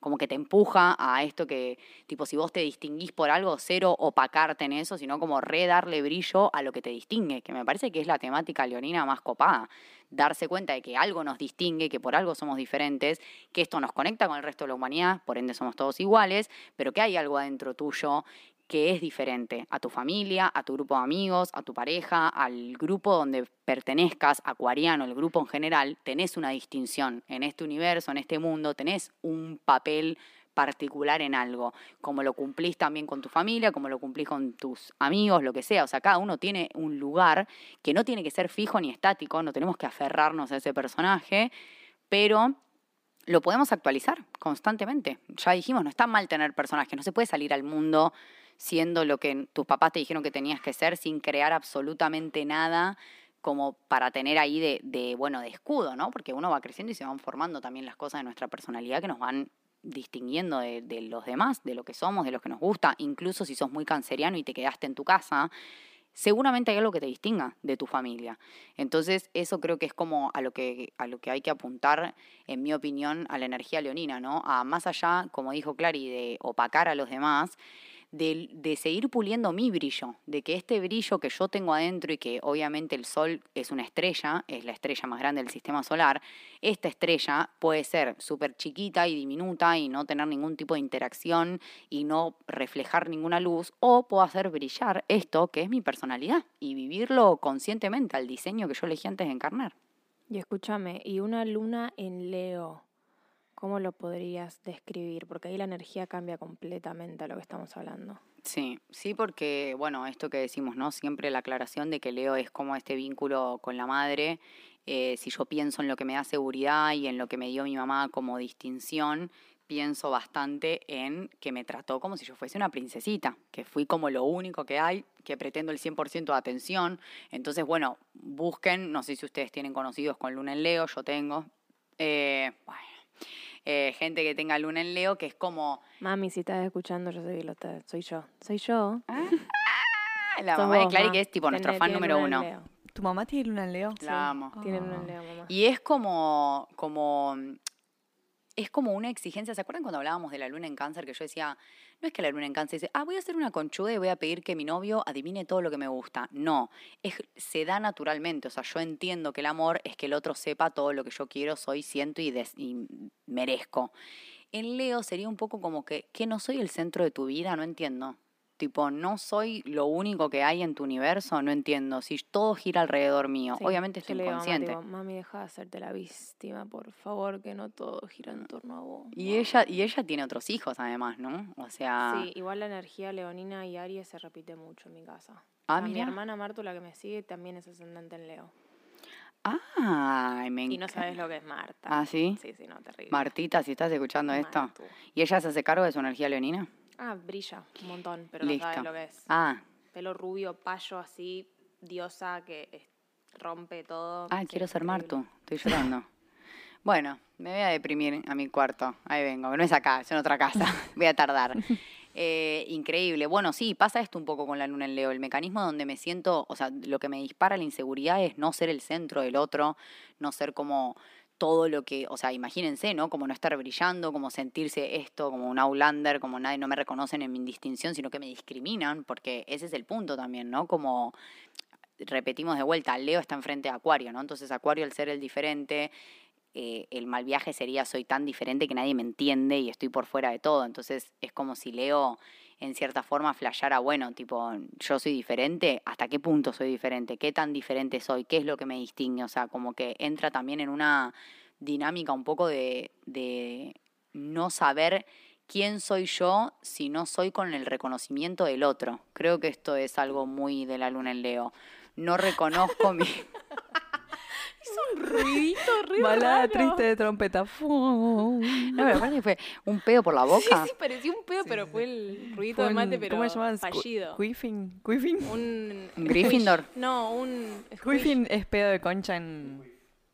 como que te empuja a esto que, tipo, si vos te distinguís por algo, cero opacarte en eso, sino como re darle brillo a lo que te distingue, que me parece que es la temática leonina más copada, darse cuenta de que algo nos distingue, que por algo somos diferentes, que esto nos conecta con el resto de la humanidad, por ende somos todos iguales, pero que hay algo adentro tuyo que es diferente a tu familia, a tu grupo de amigos, a tu pareja, al grupo donde pertenezcas, acuariano, el grupo en general, tenés una distinción en este universo, en este mundo, tenés un papel particular en algo, como lo cumplís también con tu familia, como lo cumplís con tus amigos, lo que sea, o sea, cada uno tiene un lugar que no tiene que ser fijo ni estático, no tenemos que aferrarnos a ese personaje, pero lo podemos actualizar constantemente. Ya dijimos, no está mal tener personajes, no se puede salir al mundo siendo lo que tus papás te dijeron que tenías que ser sin crear absolutamente nada como para tener ahí de, bueno, de escudo, ¿no? Porque uno va creciendo y se van formando también las cosas de nuestra personalidad que nos van distinguiendo de, de los demás, de lo que somos, de lo que nos gusta, incluso si sos muy canceriano y te quedaste en tu casa, seguramente hay algo que te distinga de tu familia. Entonces, eso creo que es como a lo que, a lo que hay que apuntar, en mi opinión, a la energía leonina, ¿no? A más allá, como dijo Clary, de opacar a los demás, de, de, seguir puliendo mi brillo, de que este brillo que yo tengo adentro y que obviamente el Sol es una estrella, es la estrella más grande del sistema solar, esta estrella puede ser súper chiquita y diminuta y no tener ningún tipo de interacción y no reflejar ninguna luz, o puedo hacer brillar esto que es mi personalidad y vivirlo conscientemente al diseño que yo elegí antes de encarnar. Y escúchame, y una luna en Leo. ¿Cómo lo podrías describir? Porque ahí la energía cambia completamente a lo que estamos hablando. Sí, sí, porque, bueno, esto que decimos, ¿no? Siempre la aclaración de que Leo es como este vínculo con la madre. Eh, si yo pienso en lo que me da seguridad y en lo que me dio mi mamá como distinción, pienso bastante en que me trató como si yo fuese una princesita, que fui como lo único que hay, que pretendo el 100% de atención. Entonces, bueno, busquen, no sé si ustedes tienen conocidos con Luna en Leo, yo tengo. Eh, bueno, eh, gente que tenga luna en Leo, que es como... Mami, si estás escuchando, yo estás, soy yo. Soy yo. Ah, la mamá de Clary, ma. que es tipo nuestro fan número uno. Leo. ¿Tu mamá tiene luna en Leo? La amo. Tiene luna Ah. en Leo, mamá. Y es como, como, es como una exigencia. ¿Se acuerdan cuando hablábamos de la luna en cáncer? Que yo decía, no es que la luna en cáncer dice, ah, voy a hacer una conchuda y voy a pedir que mi novio adivine todo lo que me gusta. No, es, se da naturalmente. O sea, yo entiendo que el amor es que el otro sepa todo lo que yo quiero, soy, siento y, des- y merezco. En Leo sería un poco como que, que no soy el centro de tu vida, no entiendo. Tipo, no soy lo único que hay en tu universo, no entiendo. Si todo gira alrededor mío, Sí, obviamente estoy digo inconsciente. Mami, deja de hacerte la víctima, por favor, que no todo gira en torno a vos. Y ella, y ella tiene otros hijos además, ¿no? O sea, Sí, igual la energía leonina y Aries se repite mucho en mi casa. Ah, mi hermana Martu, la que me sigue, también es ascendente en Leo. Ay, me Y no encanta. sabes lo que es Marta. ¿Ah, sí? Sí, sí, no, terrible. Martita, si estás escuchando esto. ¿Y ella se hace cargo de su energía leonina? Ah, brilla un montón, pero Listo. no sabes lo que es. Ah, Pelo rubio, payo así, diosa que rompe todo. ah, Sí, quiero ser. Martu. Estoy llorando. Bueno, me voy a deprimir a mi cuarto. Ahí vengo, no es acá, es en otra casa. Voy a tardar. Eh, increíble. Bueno, sí, pasa esto un poco con la luna en Leo. El mecanismo donde me siento, o sea, lo que me dispara la inseguridad es no ser el centro del otro, no ser como todo lo que, o sea, imagínense, ¿no? Como no estar brillando, como sentirse esto, como un outlander, como nadie, no me reconocen en mi distinción, sino que me discriminan, porque ese es el punto también, ¿no? Como repetimos de vuelta, Leo está enfrente de Acuario, ¿no? Entonces Acuario al ser el diferente, eh, el mal viaje sería soy tan diferente que nadie me entiende y estoy por fuera de todo. Entonces es como si Leo en cierta forma flasheara, bueno, tipo, yo soy diferente, ¿hasta qué punto soy diferente? ¿Qué tan diferente soy? ¿Qué es lo que me distingue? O sea, como que entra también en una dinámica un poco de, de no saber quién soy yo si no soy con el reconocimiento del otro. Creo que esto es algo muy de la luna en Leo. No reconozco mi... Ruidito, re Balada raro. triste de trompeta. No, me parece que fue un pedo por la boca. Sí, sí, parecía un pedo, pero fue el ruidito Fue de un- mate, pero ¿Cómo se llama? Squ- fallido. Quiffin. Quiffin. Un... ¿Un Gryffindor? No, un... squish. Quiffin es pedo de concha en.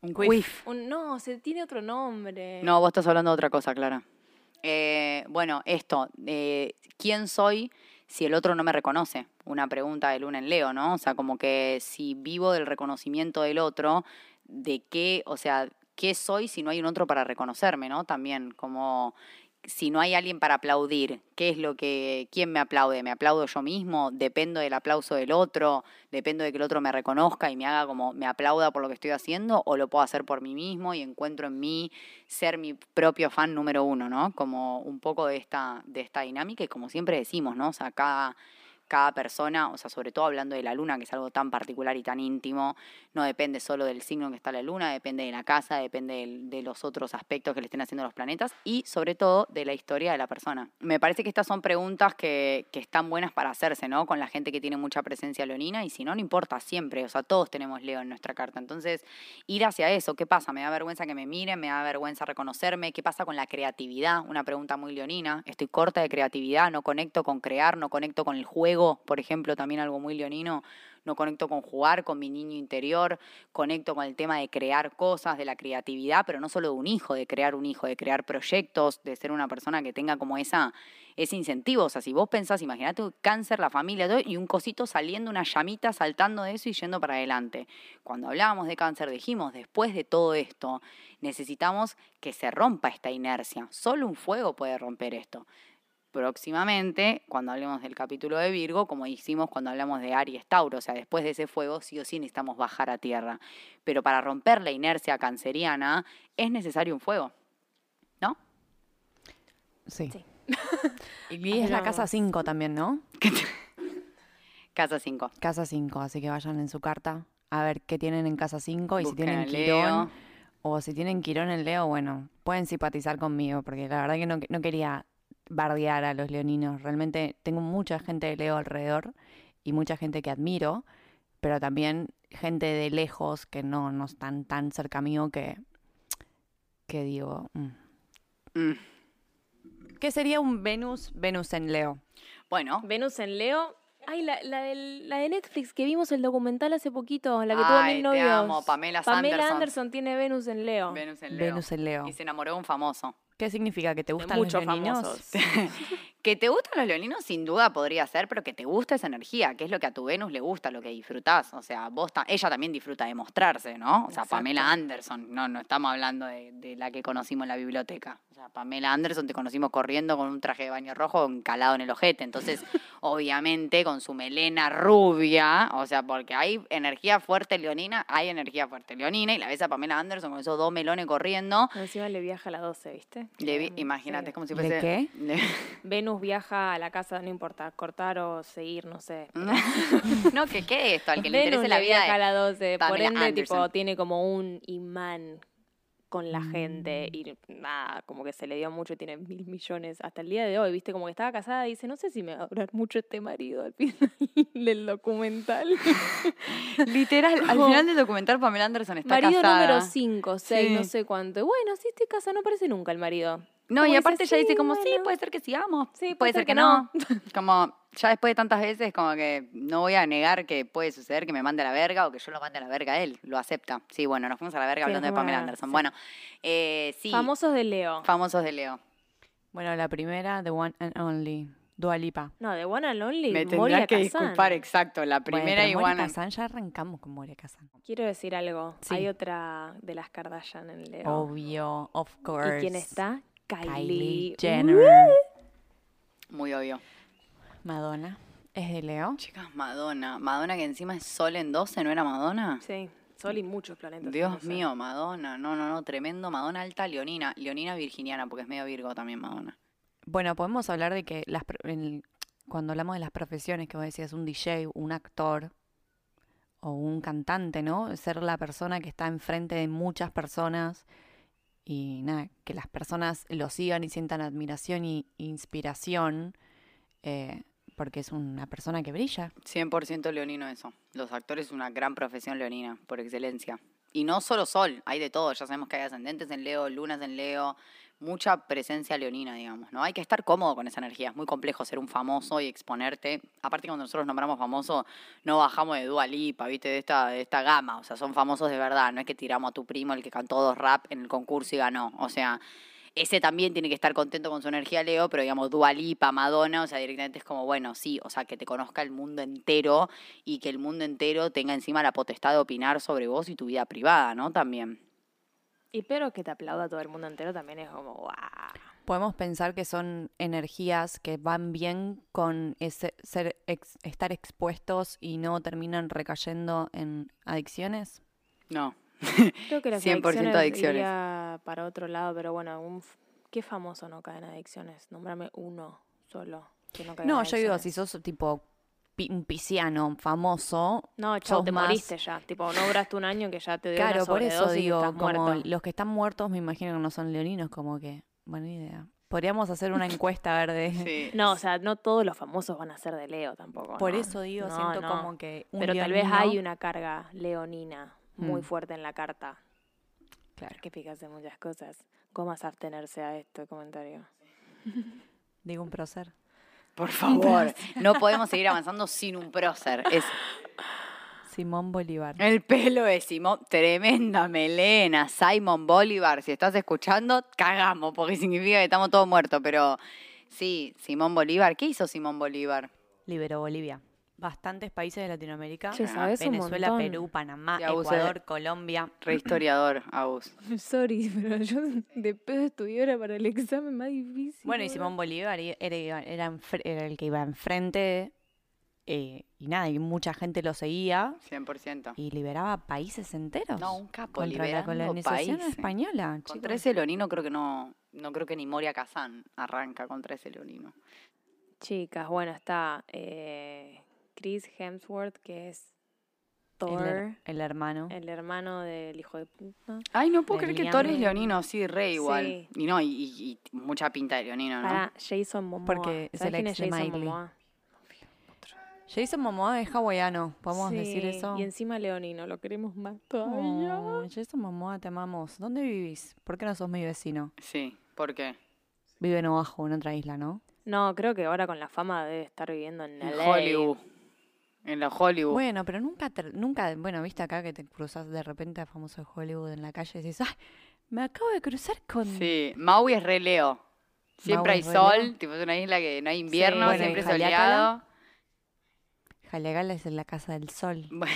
Un Quiff. quiff. Un- no, se tiene otro nombre. No, vos estás hablando de otra cosa, Clara. Eh, bueno, esto, eh, ¿quién soy si el otro no me reconoce? Una pregunta de Luna en Leo, ¿no? O sea, como que si vivo del reconocimiento del otro, ¿de qué, o sea, qué soy si no hay un otro para reconocerme, ¿no? También, como si no hay alguien para aplaudir, ¿qué es lo que, quién me aplaude? ¿Me aplaudo yo mismo? ¿Dependo del aplauso del otro? ¿Dependo de que el otro me reconozca y me haga como, me aplauda por lo que estoy haciendo? ¿O lo puedo hacer por mí mismo y encuentro en mí ser mi propio fan número uno, ¿no? Como un poco de esta, de esta dinámica y como siempre decimos, ¿no? Cada persona, o sea, sobre todo hablando de la luna, que es algo tan particular y tan íntimo, no depende solo del signo que está la luna, depende de la casa, depende de los otros aspectos que le estén haciendo los planetas y sobre todo de la historia de la persona. Me parece que estas son preguntas que, que están buenas para hacerse, ¿no? Con la gente que tiene mucha presencia leonina y si no, no importa siempre, o sea, todos tenemos Leo en nuestra carta. Entonces, ir hacia eso, ¿qué pasa? ¿Me da vergüenza que me miren? ¿Me da vergüenza reconocerme? ¿Qué pasa con la creatividad? Una pregunta muy leonina. Estoy corta de creatividad, no conecto con crear, no conecto con el juego, por ejemplo, también algo muy leonino. No conecto con jugar, con mi niño interior, conecto con el tema de crear cosas, de la creatividad, pero no solo de un hijo, de crear un hijo, de crear proyectos, de ser una persona que tenga como esa, ese incentivo. O sea, si vos pensás, imagínate cáncer, la familia, y un cosito saliendo, una llamita saltando de eso y yendo para adelante. Cuando hablábamos de cáncer, dijimos, después de todo esto, necesitamos que se rompa esta inercia. Solo un fuego puede romper esto. Próximamente, cuando hablemos del capítulo de Virgo, como hicimos cuando hablamos de Aries Tauro, o sea, después de ese fuego, sí o sí necesitamos bajar a tierra. Pero para romper la inercia canceriana es necesario un fuego, ¿no? Sí. Sí. Y es la casa 5 también, ¿no? Casa 5. Casa 5, así que vayan en su carta a ver qué tienen en casa 5 y si tienen Quirón o si tienen Quirón en Leo, bueno, pueden simpatizar conmigo porque la verdad que no, no quería bardear a los leoninos. Realmente tengo mucha gente de Leo alrededor y mucha gente que admiro, pero también gente de lejos que no, no están tan cerca mío que, que digo... mm. Mm. ¿Qué sería un Venus, Venus en Leo? Bueno, Venus en Leo. Ay, la, la, del- la de Netflix que vimos el documental hace poquito, la que tuvo mil te novios. amo, Pamela Pamela Anderson. Anderson tiene Venus en Leo. Venus en Leo. Venus en Leo. Y se enamoró de un famoso. ¿Qué significa? ¿Que te gustan los muchos leoninos? famosos. Que te gustan los leoninos, sin duda podría ser, pero que te gusta esa energía, que es lo que a tu Venus le gusta, lo que disfrutás. O sea, vos ta- ella también disfruta de mostrarse, ¿no? O sea, Exacto. Pamela Anderson, no, no estamos hablando de, de la que conocimos en la biblioteca. O sea, Pamela Anderson te conocimos corriendo con un traje de baño rojo encalado en el ojete. Entonces, obviamente, con su melena rubia, o sea, porque hay energía fuerte leonina, hay energía fuerte leonina, y la ves a Pamela Anderson con esos dos melones corriendo. Encima le viaja a las 12, ¿viste? Le vi- Sí. imagínate, es como si ¿De fuese. qué? Le- Venus viaja a la casa, no importa, cortar o seguir, no sé. no, que qué esto, al que le interese la vida viaja a las 12, por ende, Anderson. tipo, tiene como un imán con la gente y nada, como que se le dio mucho, tiene mil millones hasta el día de hoy, viste, como que estaba casada y dice, no sé si me va a durar mucho este marido al final del documental. Literal, al final del documental Pamela Anderson está marido casada. número 5, 6, Sí. no sé cuánto. Y Bueno, sí estoy casada, no aparece nunca el marido. No, y dice, aparte ella dice "Sí, como, sí, bueno". puede ser que sigamos, Sí, puede ser que no. Como ya después de tantas veces, como que no voy a negar que puede suceder que me mande a la verga o que yo lo mande a la verga a él, lo acepta. Sí, bueno, nos fuimos a la verga Sí, hablando de Pamela la- Anderson. sí. Bueno, eh, sí, Famosos de Leo. famosos de Leo. Bueno, la primera, The One and Only, Dua Lipa. No, de One and Only, Me tendrás que Kazan. disculpar, exacto, la Bueno, primera pero Moria. Kazan, ya arrancamos con Moria Kazan. Quiero decir algo. Sí. Hay otra de las Kardashian en Leo. Obvio, of course. ¿Y quién está? Kylie. Kylie Uh, Jenner. Muy obvio. Madonna. ¿Es de Leo? Chicas, Madonna. Madonna que encima es Sol en 12, ¿no era Madonna? Sí, Sol y muchos planetas. Dios mío, Madonna. No, no, no, tremendo. Madonna alta, Leonina. Leonina virginiana, porque es medio virgo también Madonna. Bueno, podemos hablar de que las, el- cuando hablamos de las profesiones, que vos decías, un DJ, un actor o un cantante, ¿no? Ser la persona que está enfrente de muchas personas y nada, que las personas lo sigan y sientan admiración y inspiración, eh, porque es una persona que brilla. 100% leonino eso. Los actores es una gran profesión leonina, por excelencia. Y no solo Sol, hay de todo. Ya sabemos que hay ascendentes en Leo, lunas en Leo, mucha presencia leonina, digamos, ¿no? Hay que estar cómodo con esa energía. Es muy complejo ser un famoso y exponerte. Aparte, cuando nosotros nombramos famoso, no bajamos de Dua Lipa, ¿viste? De esta, de esta gama. O sea, son famosos de verdad. No es que tiramos a tu primo, el que cantó dos rap en el concurso y ganó. O sea, ese también tiene que estar contento con su energía Leo, pero digamos Dua Lipa, Madonna, o sea, directamente es como, bueno, sí, o sea, que te conozca el mundo entero y que el mundo entero tenga encima la potestad de opinar sobre vos y tu vida privada, ¿no? También. Y pero que te aplauda todo el mundo entero también es como, wow. Podemos pensar que son energías que van bien con ese ser ex- estar expuestos y no terminan recayendo en adicciones. No. Creo que las 100% adicciones, adicciones. iría para otro lado, pero bueno, un ¿qué famoso no cae en adicciones? Nómbrame uno solo que no caiga No, en yo digo, si sos tipo un pisciano famoso, No, chao, sos te más- moriste ya. Tipo, no duraste un año que ya te dio una Claro, por eso digo, como muerto. los que están muertos me imagino que no son leoninos, como que, buena idea. Podríamos hacer una encuesta a ver de... Sí. No, o sea, no todos los famosos van a ser de Leo tampoco. Por ¿no? eso digo, No, siento no. como que un Pero tal vez hay una carga leonina muy Mm. fuerte en la carta. Claro. Que fíjate muchas cosas. ¿Cómo vas a abstenerse a este comentario? Digo un prócer. Por favor, no podemos seguir avanzando sin un prócer. Es Simón Bolívar. el pelo de Simón, tremenda melena, Simon Bolívar. Si estás escuchando, cagamos, porque significa que estamos todos muertos. Pero sí, Simón Bolívar. ¿Qué hizo Simón Bolívar? Liberó Bolivia. Bastantes países de Latinoamérica. Che, sabes Venezuela. Perú, Panamá. Ecuador, Colombia. Re historiador, Agus. Sorry, pero yo de pedo estudié ahora para el examen más difícil. Bueno, y. Simón Bolívar era, era, era el que iba enfrente eh, y nada, y mucha gente lo seguía 100%. y liberaba países enteros. No, un capo, contra la colonización países. española. Contra chicos. ese leonino creo que no, no creo que ni Moria Kazan arranca contra ese leonino. Chicas, bueno, está eh, Chris Hemsworth, que es El, Thor, el hermano. el hermano del hijo de puta. Ay, no puedo creer que Liam Thor es leonino, sí, re igual. Sí. Y no, y, y- y mucha pinta de leonino, ¿no? Para Jason Momoa. Porque es ¿Sabes el quién ex es de Jason. Momoa? Jason Momoa es hawaiano, ¿podemos decir Sí, eso? Y encima leonino, lo queremos más todavía. Oh, Jason Momoa, te amamos. ¿Dónde vivís? ¿Por qué no sos mi vecino? Sí, ¿por qué? Vive en Oahu, en otra isla, ¿no? No, creo que ahora con la fama debe estar viviendo en, En LA. Hollywood. En la Hollywood. Bueno, pero nunca, nunca, bueno, viste acá que te cruzas de repente a famoso de Hollywood en la calle y dices, ¡ay! Me acabo de cruzar con... Sí, Maui es re Leo. Siempre Maui hay es re sol, Leo. tipo es una isla que no hay invierno, Bueno, siempre ¿y es Haleakala? soleado. Jalegal es en la Casa del Sol. Bueno,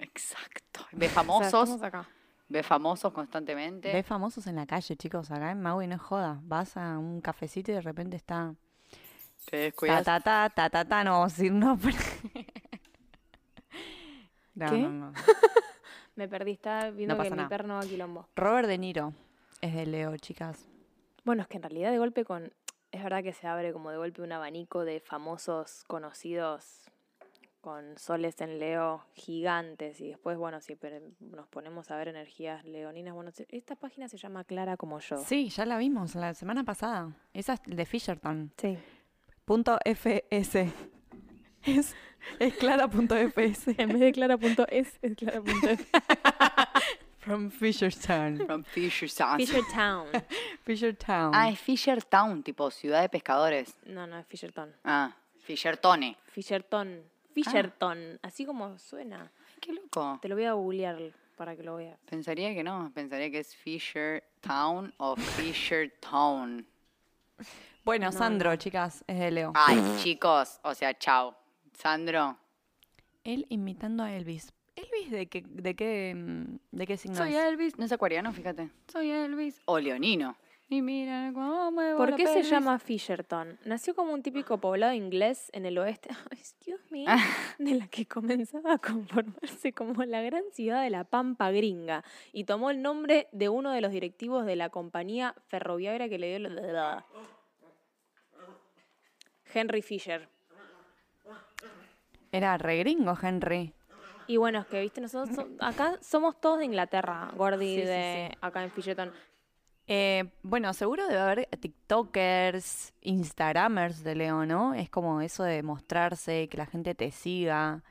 exacto. Ve O sea, famosos, estamos acá. ve famosos constantemente. Ve famosos en la calle, chicos. Acá en Maui no es joda. Vas a un cafecito y de repente está... Te Ta, descuidas. ta, ta, ta, ta, ta, no vamos a decir nombre. No, ¿Qué? no, no. Me perdí, estaba viendo pasa que mi nada. perno a quilombo. Robert De Niro es de Leo, chicas. Bueno, es que en realidad de golpe con... Es verdad que se abre como de golpe un abanico de famosos conocidos con soles en Leo gigantes y después, bueno, si per- nos ponemos a ver energías leoninas, bueno, se- esta página se llama Clara como yo. Sí, ya la vimos la semana pasada. Esa es de Fisherton. Sí. Punto FS. Es, es clara.fs. En vez de clara.es, es clara.f. From Fisherton. From Fisher Town. Fisher Town. Fishertown. Ah, es Fisher Town, tipo ciudad de pescadores. No, no, es Fisherton. Ah, Fishertone. Fisherton. Fisherton. Así como suena. Ay, qué loco. Te lo voy a googlear para que lo veas. Pensaría que no, pensaría que es Fisher Town o Fisher Town. bueno, Sandro, chicas, es de Leo. Ay, chicos, o sea, chao. Sandro, Él imitando a Elvis. ¿Elvis de qué, de qué, mm, de qué signo soy es? Elvis. No es acuariano, fíjate. Soy Elvis. O leonino. Y mira cómo muevo ¿Por qué se llama Fisherton? Nació como un típico poblado inglés en el oeste, excuse me, de la que comenzaba a conformarse como la gran ciudad de la Pampa Gringa y tomó el nombre de uno de los directivos de la compañía ferroviaria que le dio la... Henry Fisher. Era re gringo, Henry. Y bueno, es que, viste, nosotros so- acá somos todos de Inglaterra, Gordy, Sí, de sí. acá en Fisherton. Eh, bueno, seguro debe haber TikTokers, Instagramers de Leo, ¿no? Es como eso de mostrarse, que la gente te siga.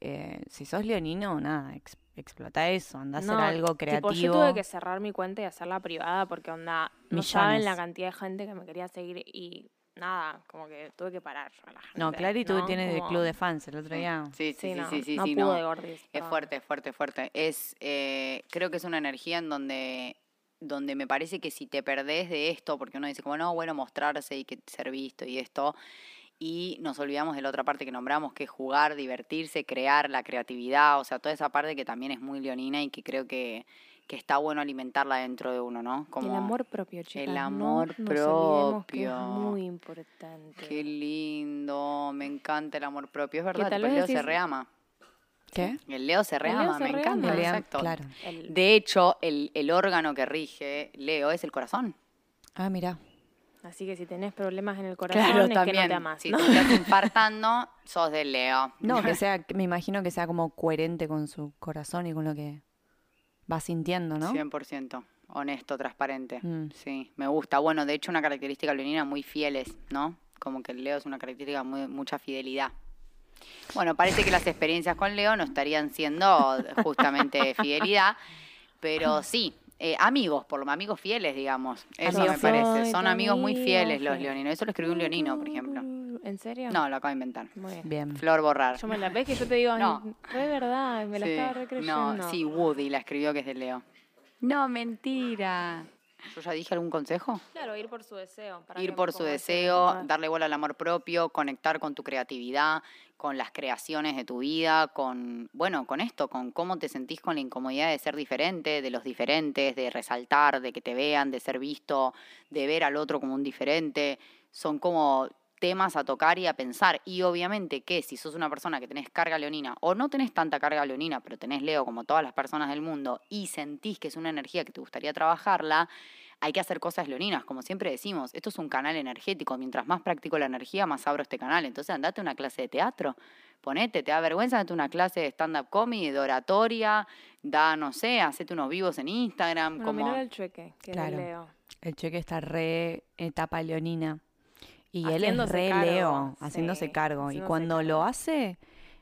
Eh, si sos leonino, nada, ex- explota eso, anda a hacer algo tipo, creativo. yo tuve que cerrar mi cuenta y hacerla privada porque onda, no saben la Millones. cantidad de gente que me quería seguir y nada, como que tuve que parar a la gente. No, Clary tú ¿no? tienes Como- club de fans el otro día. Sí, sí, Sí, sí, no, sí, sí, no sí, pude, no. Gordis, Es fuerte, fuerte, fuerte. Es, eh, creo que es una energía en donde, donde me parece que si te perdés de esto, porque uno dice como, no, bueno, mostrarse y que ser visto y esto, y nos olvidamos de la otra parte que nombramos, que es jugar, divertirse, crear, la creatividad, o sea, toda esa parte que también es muy leonina y que creo que, que está bueno alimentarla dentro de uno, ¿no? Y el amor propio, chicas. no amor nos que es propio. muy importante. Qué lindo, me encanta el amor propio, es verdad, tal el vez Leo se reama. ¿Qué? El Leo se El Leo reama, se me reama. encanta, Lea- exacto. claro. El- De hecho, el, el órgano que rige Leo es el corazón. Ah, mira. Así que si tenés problemas en el corazón Claro, es que no también. te amas. si ¿no? te estás infartando, sos del Leo. No, que sea, me imagino que sea como coherente con su corazón y con lo que va sintiendo, ¿no? 100%. Honesto, transparente. Mm. Sí, me gusta. Bueno, de hecho, una característica leonina muy fieles, ¿no? Como que el Leo es una característica muy mucha fidelidad. Bueno, parece que las experiencias con Leo no estarían siendo justamente fidelidad, pero sí, eh, amigos, por lo amigos fieles, digamos. Eso Amigos me parece. Son amigos muy fieles los leoninos. Eso lo escribió un leonino, por ejemplo. ¿En serio? No, lo acabo de inventar. Muy bien. Bien. Flor Borrar. Yo me la ves que yo te digo, No. no. fue verdad, me la Sí, estaba recreyendo. No, sí, Woody la escribió que es de Leo. No, mentira. ¿Yo ya dije algún consejo? Claro, ir por su deseo. para Ir por su ese deseo, darle bola al amor propio, conectar con tu creatividad, con las creaciones de tu vida, con, bueno, con esto, con cómo te sentís con la incomodidad de ser diferente, de los diferentes, de resaltar, de que te vean, de ser visto, de ver al otro como un diferente. Son como temas a tocar y a pensar. Y obviamente que si sos una persona que tenés carga leonina o no tenés tanta carga leonina, pero tenés Leo como todas las personas del mundo y sentís que es una energía que te gustaría trabajarla, hay que hacer cosas leoninas, como siempre decimos, esto es un canal energético, mientras más practico la energía, más abro este canal, entonces andate a una clase de teatro, ponete, te da vergüenza, andate a una clase de stand-up comedy, de oratoria, da, no sé, hacete unos vivos en Instagram, Bueno, como... el chueque, que Claro. Leo. El cheque está re etapa leonina. Y él es re cargo, Leo, haciéndose sí, cargo. Y cuando lo hace,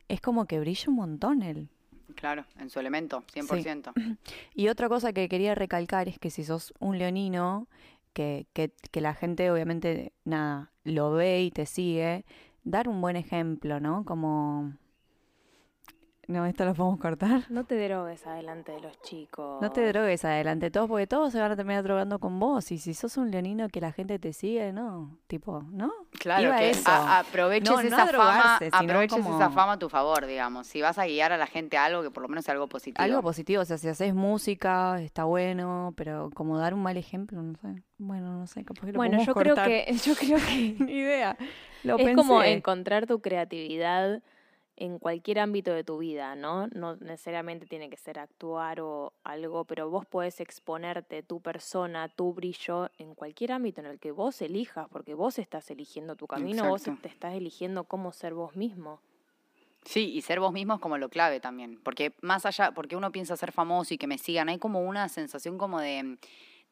es como que brilla un montón él. Claro, en su elemento, 100%. Y otra cosa que quería recalcar es que si sos un leonino, que, que, que la gente obviamente, nada, lo ve y te sigue, dar un buen ejemplo, ¿no? Como... No, esto lo podemos cortar. No te drogues adelante de los chicos. No te drogues adelante todos, porque todos se van a terminar drogando con vos. Y si sos un leonino que la gente te sigue, no, tipo, ¿no? Claro, Iba que eso. a- aproveches No, esa fama, drogarse, aproveches como- esa fama a tu favor, digamos. Si vas a guiar a la gente a algo, que por lo menos sea algo positivo. Algo positivo, o sea, si haces música, está bueno, pero como dar un mal ejemplo, no sé. Bueno, no sé, capaz que lo Bueno, yo creo que, yo creo que Ni idea. Lo es como encontrar tu creatividad en cualquier ámbito de tu vida, ¿no? No necesariamente tiene que ser actuar o algo, pero vos podés exponerte tu persona, tu brillo en cualquier ámbito en el que vos elijas, porque vos estás eligiendo tu camino, vos te estás eligiendo cómo ser vos mismo. Sí, y ser vos mismo es como lo clave también. Porque más allá, porque uno piensa ser famoso y que me sigan, hay como una sensación como de,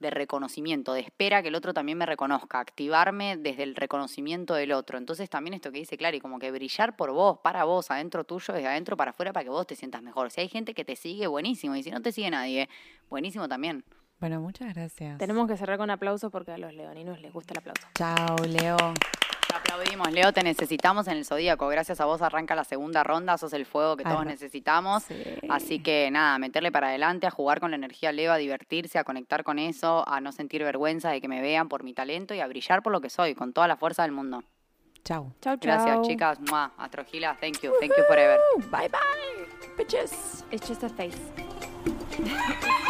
de reconocimiento, de espera que el otro también me reconozca, activarme desde el reconocimiento del otro. Entonces también esto que dice Clary, como que brillar por vos, para vos, adentro tuyo, desde adentro para afuera, para que vos te sientas mejor. Si hay gente que te sigue, buenísimo. Y si no te sigue nadie, buenísimo también. Bueno, muchas gracias. Tenemos que cerrar con aplausos porque a los leoninos les gusta el aplauso. Chao, Leo. Te aplaudimos, Leo, te necesitamos en el Zodíaco. Gracias a vos arranca la segunda ronda, sos el fuego que todos necesitamos. Sí. Así que nada, meterle para adelante, a jugar con la energía Leo, a divertirse, a conectar con eso, a no sentir vergüenza de que me vean por mi talento y a brillar por lo que soy, con toda la fuerza del mundo. Chao. Chau, chau. Gracias, chicas. Mua. Astrogila, thank you. Thank you forever. Bye bye. Bitches. It's just a face.